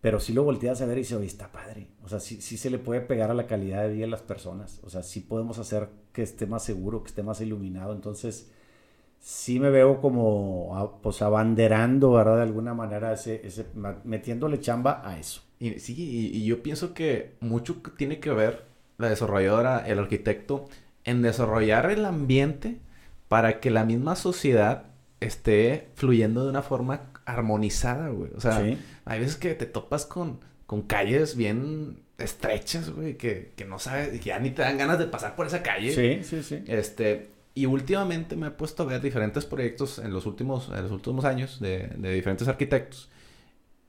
pero si lo volteas a ver y dices, oye, está padre. O sea, sí, sí se le puede pegar a la calidad de vida de las personas. O sea, sí podemos hacer que esté más seguro, que esté más iluminado. Entonces sí me veo como pues abanderando, ¿verdad? De alguna manera, ese, ese, metiéndole chamba a eso. Y, sí, y, yo pienso que mucho tiene que ver la desarrolladora, el arquitecto, en desarrollar el ambiente para que la misma sociedad esté fluyendo de una forma armonizada, güey. O sea, hay veces que te topas con, con calles bien estrechas, güey, que, que no sabes, que ya ni te dan ganas de pasar por esa calle. Sí, sí, sí. Este, y últimamente me he puesto a ver diferentes proyectos en los últimos, en los últimos años de, de diferentes arquitectos.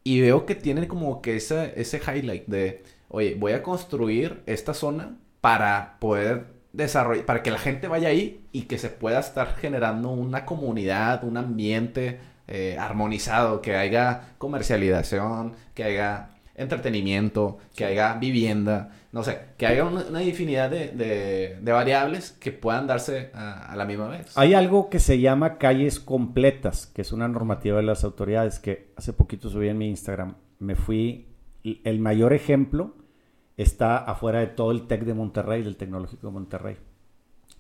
Y veo que tienen como que ese, ese highlight de, oye, voy a construir esta zona para poder desarrollar, para que la gente vaya ahí y que se pueda estar generando una comunidad, un ambiente eh, armonizado, que haya comercialización, que haya entretenimiento, que haya vivienda no sé, que haya una, infinidad de, variables que puedan darse a, la misma vez. Hay algo que se llama calles completas, que es una normativa de las autoridades que hace poquito subí en mi Instagram. Me fui, el mayor ejemplo está afuera de todo el TEC de Monterrey, del Tecnológico de Monterrey.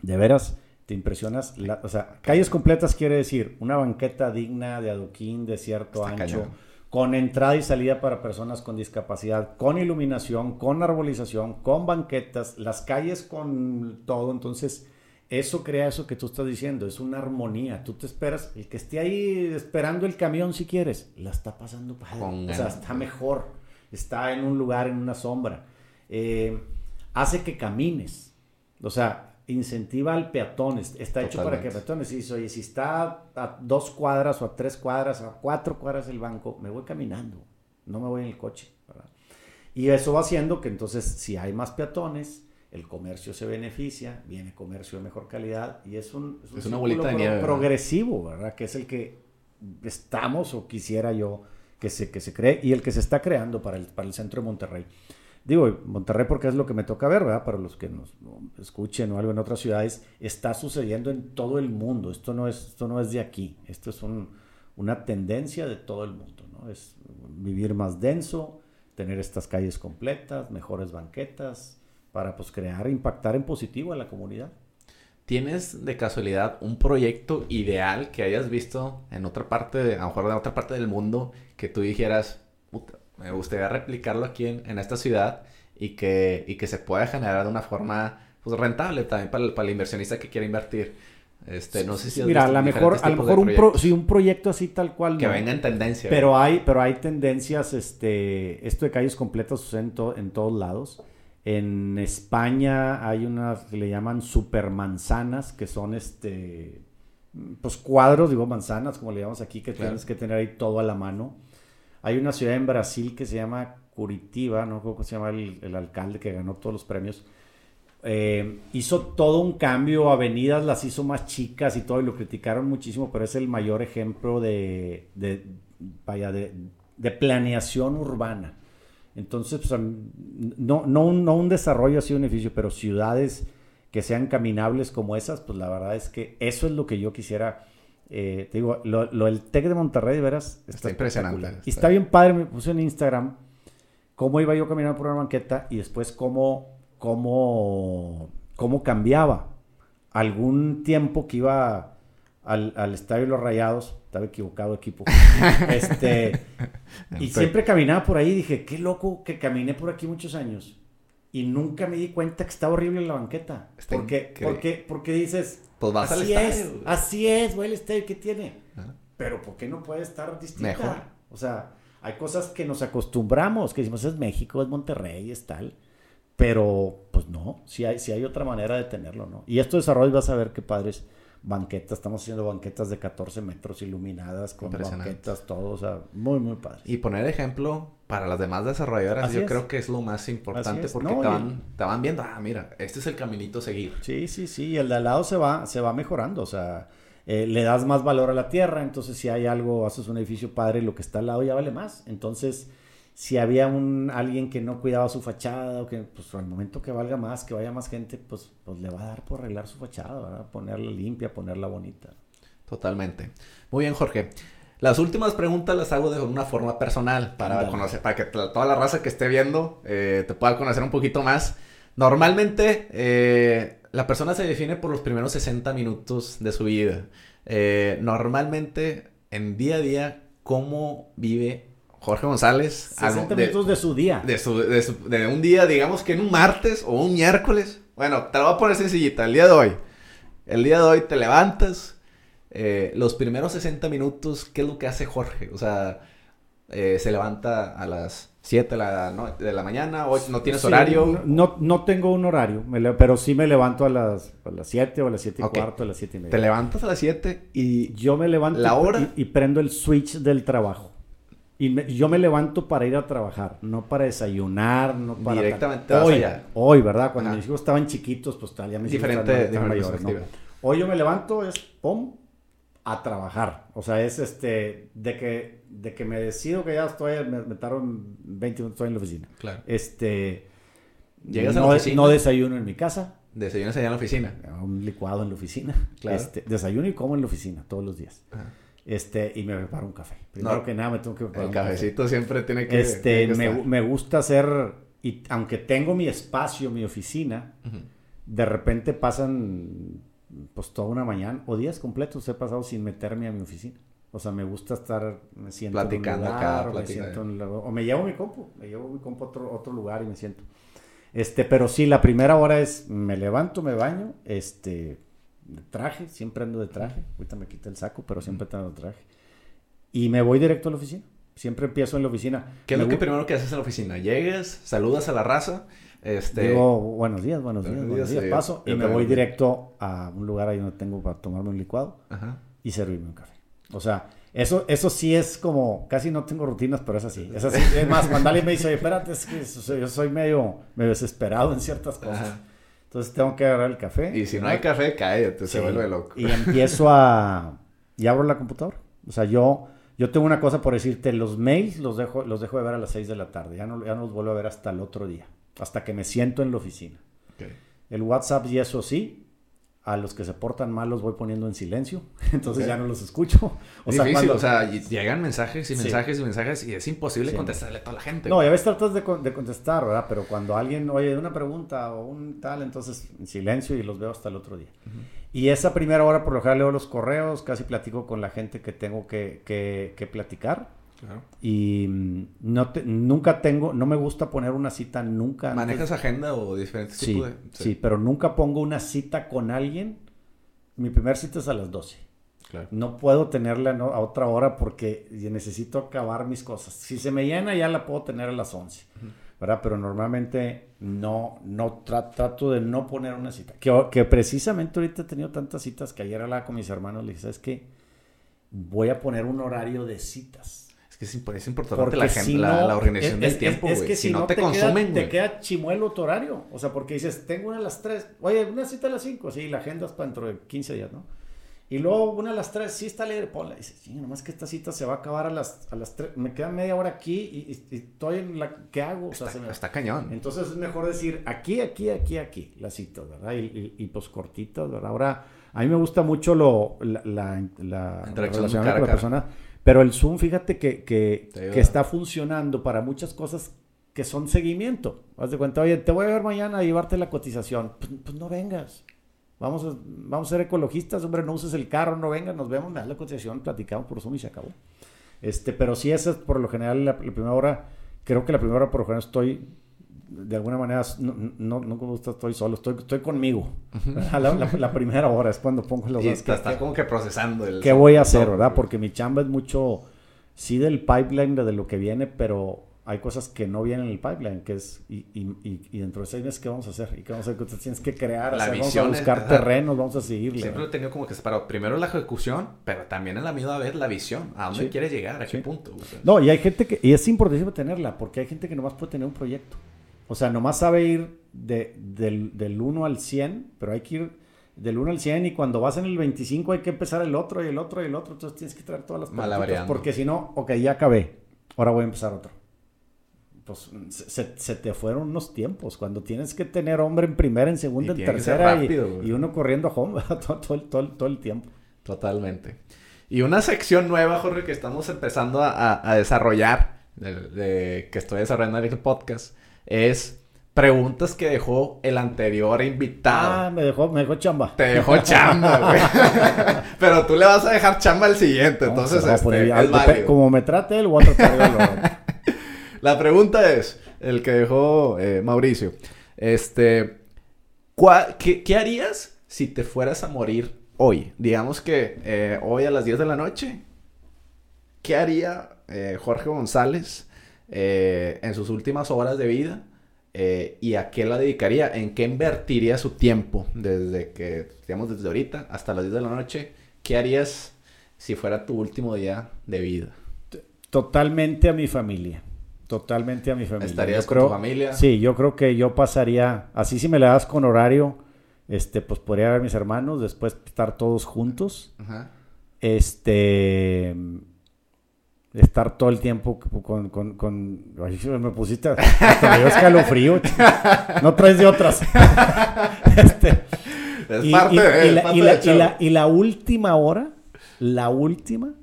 De veras, te impresionas. o sea, calles completas quiere decir una banqueta digna de adoquín de cierto ancho con entrada y salida para personas con discapacidad, con iluminación, con arbolización, con banquetas, las calles con todo. Entonces, eso crea eso que tú estás diciendo, es una armonía. Tú te esperas, el que esté ahí esperando el camión si quieres, la está pasando padre. O sea, está mejor, está en un lugar, en una sombra. Eh, hace que camines. O sea, incentiva al peatón, está hecho para que peatones. Y oye, si está a dos cuadras o a tres cuadras, a cuatro cuadras el banco, me voy caminando, no me voy en el coche. Y eso va haciendo que entonces, si hay más peatones, el comercio se beneficia, viene comercio de mejor calidad y es un, es una bolita de nieve, progresivo, ¿verdad? Que es el que estamos o quisiera yo que se, que se cree y el que se está creando para el, para el centro de Monterrey. Digo, Monterrey porque es lo que me toca ver, ¿verdad? Para los que nos escuchen o algo en otras ciudades, está sucediendo en todo el mundo. Esto no es, esto no es de aquí, esto es una tendencia de todo el mundo, ¿no? Es vivir más denso, tener estas calles completas, mejores banquetas, para pues crear, impactar en positivo a la comunidad. ¿Tienes de casualidad un proyecto ideal que hayas visto en otra parte, a lo mejor en otra parte del mundo, que tú dijeras, me gustaría replicarlo aquí en, esta ciudad y que, y que se pueda generar de una forma pues, rentable también para el, para el inversionista que quiera invertir? Este, no sé si Mira, a lo mejor, a lo mejor un, sí, un proyecto así tal cual. Que venga en tendencia. Pero hay, pero hay tendencias, este, esto de calles completas sucede en, todos lados. En España hay unas que le llaman supermanzanas, que son este, pues cuadros, digo manzanas, como le llamamos aquí, que tienes que tener ahí todo a la mano. Hay una ciudad en Brasil que se llama Curitiba, no cómo se llama el, el alcalde que ganó todos los premios eh, hizo todo un cambio, avenidas las hizo más chicas y todo, y lo criticaron muchísimo, pero es el mayor ejemplo de, de vaya, de, de, planeación urbana. Entonces, pues, no, no, un, no un desarrollo así de un edificio, pero ciudades que sean caminables como esas, pues la verdad es que eso es lo que yo quisiera. Eh, te digo, lo, lo, el TEC de Monterrey, de veras, está, impresionante. Y está bien padre, me puse en Instagram cómo iba yo caminando por una banqueta y después cómo cómo, cómo cambiaba. Algún tiempo que iba al, al estadio de los Rayados, estaba equivocado equipo, este, y siempre caminaba por ahí, dije, qué loco que caminé por aquí muchos años. Y nunca me di cuenta que estaba horrible la banqueta. porque, porque, porque dices, pues vas así es, así es, güey, el estadio que tiene. Pero ¿por qué no puede estar distinta? Mejor. O sea, hay cosas que nos acostumbramos, que decimos es México, es Monterrey, es tal. Pero, pues no, si hay, si hay otra manera de tenerlo, ¿no? Y esto desarrollo vas a ver qué padres banquetas, estamos haciendo banquetas de 14 metros iluminadas con banquetas, todo, o sea, muy, muy padre. Y poner ejemplo para las demás desarrolladoras, yo creo que es lo más importante porque te, van, te, van, viendo, ah, mira, este es el caminito a seguir. Sí, sí, sí, el de al lado se va, se va mejorando, o sea, eh, le das más valor a la tierra, entonces si hay algo, haces un edificio padre, lo que está al lado ya vale más, entonces si había un alguien que no cuidaba su fachada o que pues al momento que valga más, que vaya más gente, pues, pues le va a dar por arreglar su fachada, ponerla limpia, ponerla bonita. Totalmente. Muy bien, Jorge. Las últimas preguntas las hago de una forma personal para conocer, para que toda la raza que esté viendo eh, te pueda conocer un poquito más. Normalmente eh, la persona se define por los primeros 60 minutos de su vida. Eh, normalmente en día a día, ¿cómo vive Jorge González. 60 minutos de su día. De, su, de, un día, digamos que en un martes o un miércoles. Bueno, te lo voy a poner sencillita. El día de hoy. El día de hoy te levantas. Eh, los primeros 60 minutos, ¿qué es lo que hace Jorge? O sea, eh, se levanta a las 7 de la, de la mañana, hoy no tienes horario. No, no tengo un horario, pero sí me levanto a las, a las 7 o a las 7 y cuarto, a las 7 y media. Te levantas a las 7 y... Yo me levanto la hora... y prendo el switch del trabajo. Y yo me levanto para ir a trabajar, no para desayunar, no para... Directamente hoy, hoy, ¿verdad? Cuando mis hijos estaban chiquitos, pues tal, ya me Diferente, mayores, ¿no? Hoy yo me levanto, es pum, a trabajar. O sea, es este, de que, de que me decido que ya estoy, me, me 20 minutos, estoy en la oficina. Claro. Este... Llegas no, a la oficina. No desayuno en mi casa. Desayunas allá en la oficina. Un licuado en la oficina. Claro. Este, desayuno y como en la oficina todos los días. Ajá. Este, y me preparo un café. Primero que nada me tengo que preparar El cafecito siempre tiene que Este, me, gusta hacer, y aunque tengo mi espacio, mi oficina, de repente pasan pues toda una mañana o días completos he pasado sin meterme a mi oficina. O sea, me gusta estar, me siento platicando en un lugar, acá, o, me siento en, o me llevo mi compu, me llevo mi compu a otro, otro lugar y me siento. Este, pero sí, la primera hora es, me levanto, me baño, este, de traje, siempre ando de traje. Ahorita me quité el saco, pero siempre ando de traje. Y me voy directo a la oficina. Siempre empiezo en la oficina. ¿Qué es lo que primero que haces en la oficina? Llegas, saludas a la raza. Este... Digo, buenos días, buenos días, buenos días, paso y me voy directo a un lugar ahí donde tengo para tomarme un licuado y servirme un café. O sea, eso, eso sí es como, casi no tengo rutinas, pero es así. Es así. Es más, Mandali me dice, espérate, es que yo soy medio, medio desesperado en ciertas cosas. Entonces tengo que agarrar el café. Y si no hay café, cállate, se vuelve loco. Y empiezo a... Y abro la computadora. O sea, yo, yo tengo una cosa por decirte, los mails los dejo, los dejo de ver a las 6 de la tarde. Ya no, ya no los vuelvo a ver hasta el otro día. Hasta que me siento en la oficina. Okay. El WhatsApp y eso sí, a los que se portan mal los voy poniendo en silencio, entonces ya no los escucho. O Es sea, difícil, cuando- o sea, llegan mensajes y Sí. mensajes y mensajes y es imposible Sí. contestarle a toda la gente. No, y a veces tratas de, de contestar, ¿verdad? Pero cuando alguien, oye, una pregunta o un tal, entonces en silencio y los veo hasta el otro día. Y esa primera hora, por lo general, leo los correos, casi platico con la gente que tengo que, que- que platicar. Claro. Y mm, no te- nunca tengo, no me gusta poner una cita nunca. antes- ¿Manejas agenda o diferentes Sí, tipos de...? sí, pero nunca pongo una cita con alguien. Mi primer cita es a las 12. Claro. No puedo tenerla a otra hora porque necesito acabar mis cosas. Si se me llena ya la puedo tener a las 11. ¿verdad? Pero normalmente no, no tra- trato de no poner una cita. Que, que precisamente ahorita he tenido tantas citas que ayer hablaba con mis hermanos, le dije, ¿sabes qué? Voy a poner un horario de citas. Es que es, imp- es importante Porque la, agenda, si la, no, la organización es- del tiempo, es, es güey. que si, no te, consumen, queda, güey. te queda chimuelo tu horario. O sea, porque dices, tengo una a las 3. Oye, una cita a las 5. Sí, la agenda es para dentro de 15 días, ¿no? Y luego una a las 3, sí está libre, ponla. Dices, sí, nomás que esta cita se va a acabar a las, a las 3. Me queda media hora aquí y, y- y estoy en la... ¿Qué hago? O sea, Está, se me- está cañón. entonces es mejor decir aquí, aquí, aquí, aquí, las citas, ¿verdad? Y, y, y, pues cortitas, ¿verdad? Ahora, a mí me gusta mucho lo, la, la, la Interacción relación cara a con la cara. Pero el Zoom, fíjate que, que está funcionando para muchas cosas que son seguimiento. Haz de cuenta, oye, te voy a ver mañana a llevarte la cotización. Pues, pues no vengas. Vamos a, vamos a ser ecologistas, hombre, no uses el carro, no vengas, nos vemos, me das la cotización, platicamos por Zoom y se acabó. Este, pero sí, esa es por lo general la, la primera hora. Creo que la primera hora por lo general estoy, de alguna manera, no, no, no como gusta, estoy solo, estoy, estoy conmigo. la, la- la primera hora es cuando pongo los Y dos. estás, estás como que procesando el... ¿Qué voy a hacer, No, verdad? Porque mi chamba es mucho, sí del pipeline, de, de lo que viene, pero hay cosas que no vienen en el pipeline, que es, y, y, y, y dentro de seis meses, ¿qué vamos a hacer? ¿Y qué vamos a hacer? Entonces tienes que crear, La visión vamos a buscar terrenos, vamos a seguirle. Siempre lo he tenido como que separado. Primero la ejecución, pero también en la misma vez la visión. ¿A dónde Sí. quieres llegar? ¿A qué Sí. punto? No, y hay gente que, y es importantísimo tenerla, porque hay gente que nomás puede tener un proyecto. O sea, nomás sabe ir de, del, del 1 al 100, pero hay que ir del 1 al 100 y cuando vas en el 25 hay que empezar el otro y el otro y el otro. Entonces tienes que traer todas las Porque si no, ok, ya acabé, ahora voy a empezar otro. Pues se, se- te fueron unos tiempos, cuando tienes que tener hombre en primera, en segunda, Y en tercera y- rápido, güey. y, uno corriendo a home todo, todo el- todo todo el tiempo. Totalmente. Y una sección nueva, Jorge, que estamos empezando a, a- a desarrollar, de, de- que estoy desarrollando en el podcast, es preguntas que dejó el anterior invitado. Ah, me dejó, me dejó chamba. Te dejó chamba, güey. Pero tú le vas a dejar chamba al siguiente, No, entonces este, es válido. como me trate él, voy a tratar La pregunta es, el que dejó eh, Mauricio, este, ¿cuál- qué, qué harías si te fueras a morir hoy? Digamos que eh, hoy a las 10 de la noche, ¿qué haría eh, Jorge González eh, en sus últimas horas de vida? Eh, ¿Y a qué la dedicaría? ¿En qué invertiría su tiempo desde que, digamos, desde ahorita hasta las 10 de la noche? ¿Qué harías si fuera tu último día de vida? Totalmente a mi familia. Totalmente a mi familia. ¿Estarías Yo con creo- tu familia? Sí, yo creo que yo pasaría, así si me la das con horario, este, pues podría ver a mis hermanos, después estar todos juntos, Ajá. este, estar todo el tiempo con, con, con, ay, me pusiste, hasta me dio escalofrío, no traes de otras. Este, Es y, parte y- de, y es la, parte y la- del show. y la- y la última hora, la última,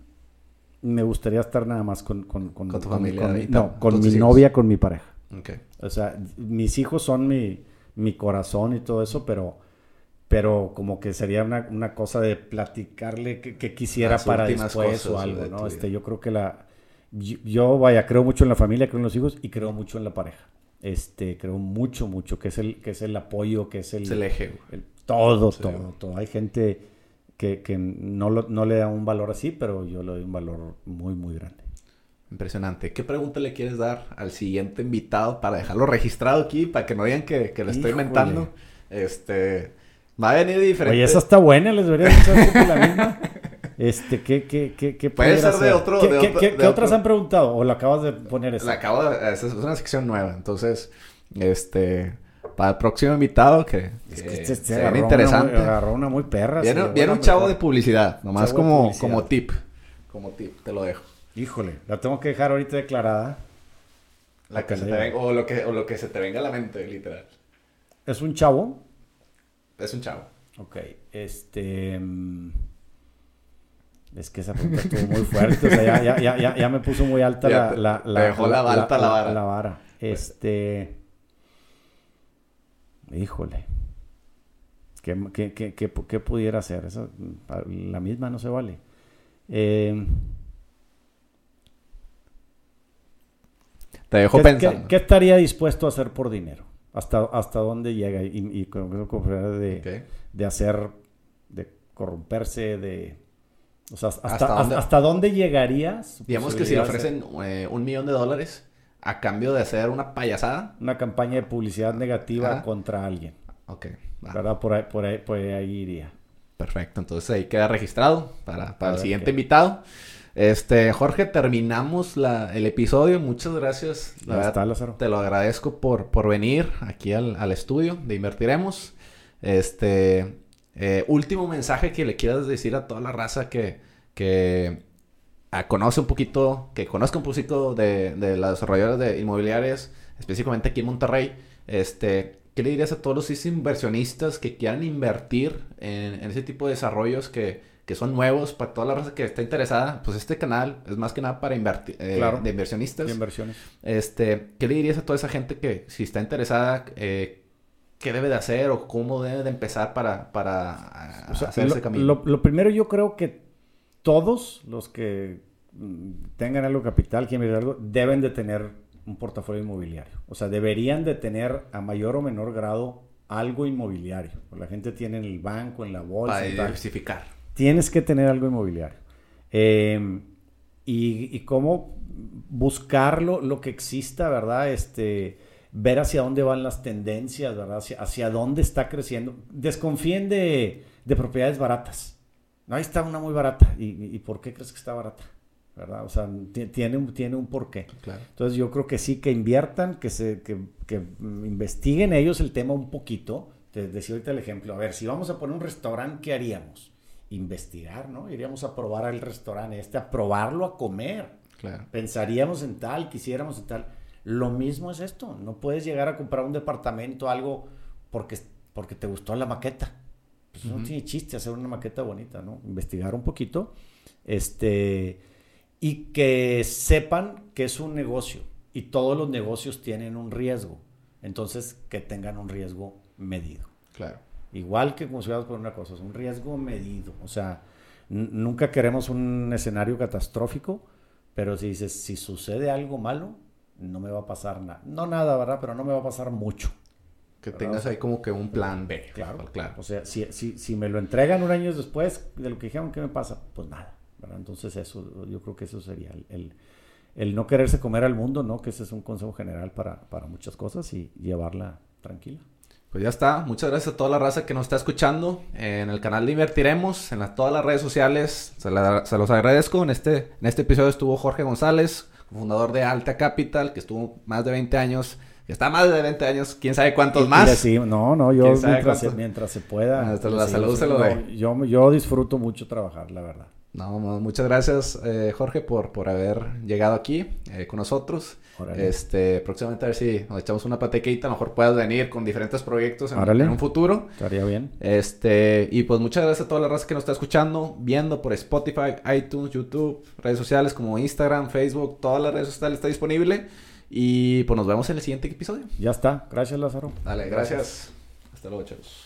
me gustaría estar nada más con, con, con, Con tu con- familia, con mi- no, con mi novia, con mi pareja. O sea, mis hijos son mi, mi corazón y todo eso, pero, pero como que sería una, una cosa de platicarle que, que quisiera Las para después o algo, ¿no? Este, yo creo que la... Yo, yo, vaya, creo mucho en la familia, creo en los hijos y creo mucho en la pareja. Este, creo mucho, mucho, que es el, que es el apoyo, que es el... Es el eje, el- todo, Sí, todo, güey. todo. Hay gente que, que no, lo- no le da un valor así, pero yo le doy un valor muy, muy grande. Impresionante. ¿Qué pregunta le quieres dar al siguiente invitado para dejarlo registrado aquí, para que no digan que, que lo estoy Híjole. inventando? Este, va a venir diferente. Oye, esa está buena, les debería echar la misma. Este, ¿qué, qué, qué, qué Puede ser de otro- ¿Qué, de qué- otro- qué- de qué otras han preguntado? ¿O lo acabas de poner esa? La acabo de... esa Es una sección nueva, entonces, este... para el próximo invitado que, Es que este, se este ve agarró interesante. Una, muy- agarró una muy perra. viene un chavo de publicidad, nomás como, publicidad. como tip. Como tip, te lo dejo. Híjole, la tengo que dejar ahorita declarada. La que se te venga- o, lo que, o lo que se te venga a la mente, literal. Es un chavo. Es un chavo. Ok, este... mm, Es que esa pregunta estuvo muy fuerte. O sea, ya, ya, ya, me puso muy alta la, te- la, te dejó la- alta la vara. La vara. Este... Híjole. ¿Qué, qué, qué, qué, qué pudiera hacer? Esa, la misma no se vale. Eh, Te dejo ¿qué, pensando. qué- qué estaría dispuesto a hacer por dinero? ¿Hasta, hasta dónde llega? Y, y con de, Ok. de hacer, de corromperse, de... O sea, hasta, ¿Hasta dónde? hasta dónde llegaría? su Digamos que si le ofrecen eh, un millón de dólares a cambio de hacer una payasada. Una campaña de publicidad negativa Ajá. contra alguien. Ok, va. ¿Verdad? Por ahí, por ahí, por ahí iría. Perfecto, entonces ahí queda registrado para, para el siguiente invitado. Este, Jorge, terminamos la, el episodio. Muchas gracias. La Ya verdad, está, Lázaro. Te lo agradezco por, por venir aquí al, al estudio de Invertiremos. Este, eh, último mensaje que le quieras decir a toda la raza que, que ah, conoce un poquito, que conozca un poquito de, de las desarrolladoras de inmobiliarias, específicamente aquí en Monterrey. Este, ¿qué le dirías a todos los inversionistas que quieran invertir en, en ese tipo de desarrollos que, que son nuevos para toda la raza que está interesada? Pues este canal es más que nada para invertir Claro. de inversionistas. De inversiones. Este, ¿qué le dirías a toda esa gente que si está interesada, eh, qué debe de hacer o cómo debe de empezar para, para O sea, hacer lo, ese camino? lo- lo primero yo creo que todos los que mm, tengan algo capital, invertir algo, deben de tener un portafolio inmobiliario. O sea, deberían de tener a mayor o menor grado algo inmobiliario. La gente tiene en el banco, en la bolsa, para diversificar. Tienes que tener algo inmobiliario. Eh, y, y cómo buscar lo, que exista, ¿verdad? Este, ver hacia dónde van las tendencias, ¿verdad? Hacia, hacia dónde está creciendo. Desconfíen de, de propiedades baratas. No, ahí está una muy barata. ¿Y, por qué crees que está barata? ¿Verdad? O sea, ti- tiene un, tiene un porqué. Claro. Entonces yo creo que sí, que inviertan, que, se, que, que, investiguen ellos el tema un poquito. Te decía ahorita el ejemplo. A ver, si vamos a poner un restaurante, ¿qué haríamos? Investigar, ¿no? Iríamos a probar el restaurante este, a probarlo a comer. Claro. Pensaríamos en tal, quisiéramos en tal. Lo mismo es esto. No puedes llegar a comprar un departamento, algo, porque, porque te gustó la maqueta. Pues no tiene chiste hacer una maqueta bonita, ¿no? Investigar un poquito. Este. Y que sepan que es un negocio. Y todos los negocios tienen un riesgo. Entonces, que tengan un riesgo medido. Claro. Igual que como si fuéramos por una cosa, es un riesgo medido. O sea, nunca queremos un escenario catastrófico, pero si dices, si sucede algo malo, no me va a pasar nada. No nada, ¿verdad? Pero no me va a pasar mucho. Que ¿Verdad? tengas ahí como que un plan B. Claro, claro. O sea, si, si, si me lo entregan un año después de lo que dijeron, ¿qué me pasa? Pues nada, ¿verdad? Entonces eso, yo creo que eso sería el, el, el no quererse comer al mundo, ¿no? Que ese es un consejo general para, para muchas cosas y llevarla tranquila. Pues ya está. Muchas gracias a toda la raza que nos está escuchando. En el canal de Invertiremos, en las- todas las redes sociales. Se, la- se los agradezco. En este, en este episodio estuvo Jorge González, fundador de Alta Capital, que estuvo más de 20 años. Que está más de 20 años. ¿Quién sabe cuántos Y- más? seguimos- no, no, yo ¿Quién sabe mientras, mientras se pueda. Hasta la salud se lo no, dé. Yo, yo disfruto mucho trabajar, la verdad. No, muchas gracias, eh, Jorge, por, por haber llegado aquí eh, con nosotros. Órale. Este, próximamente a ver si nos echamos una platicadita, a lo mejor puedas venir con diferentes proyectos en, un futuro. Estaría bien. Este, y pues muchas gracias a toda la raza que nos está escuchando, viendo por Spotify, iTunes, YouTube, redes sociales como Instagram, Facebook, todas las redes sociales está disponible. Y pues nos vemos en el siguiente episodio. Ya está. Gracias, Lázaro. Dale, gracias. Hasta luego, chavos.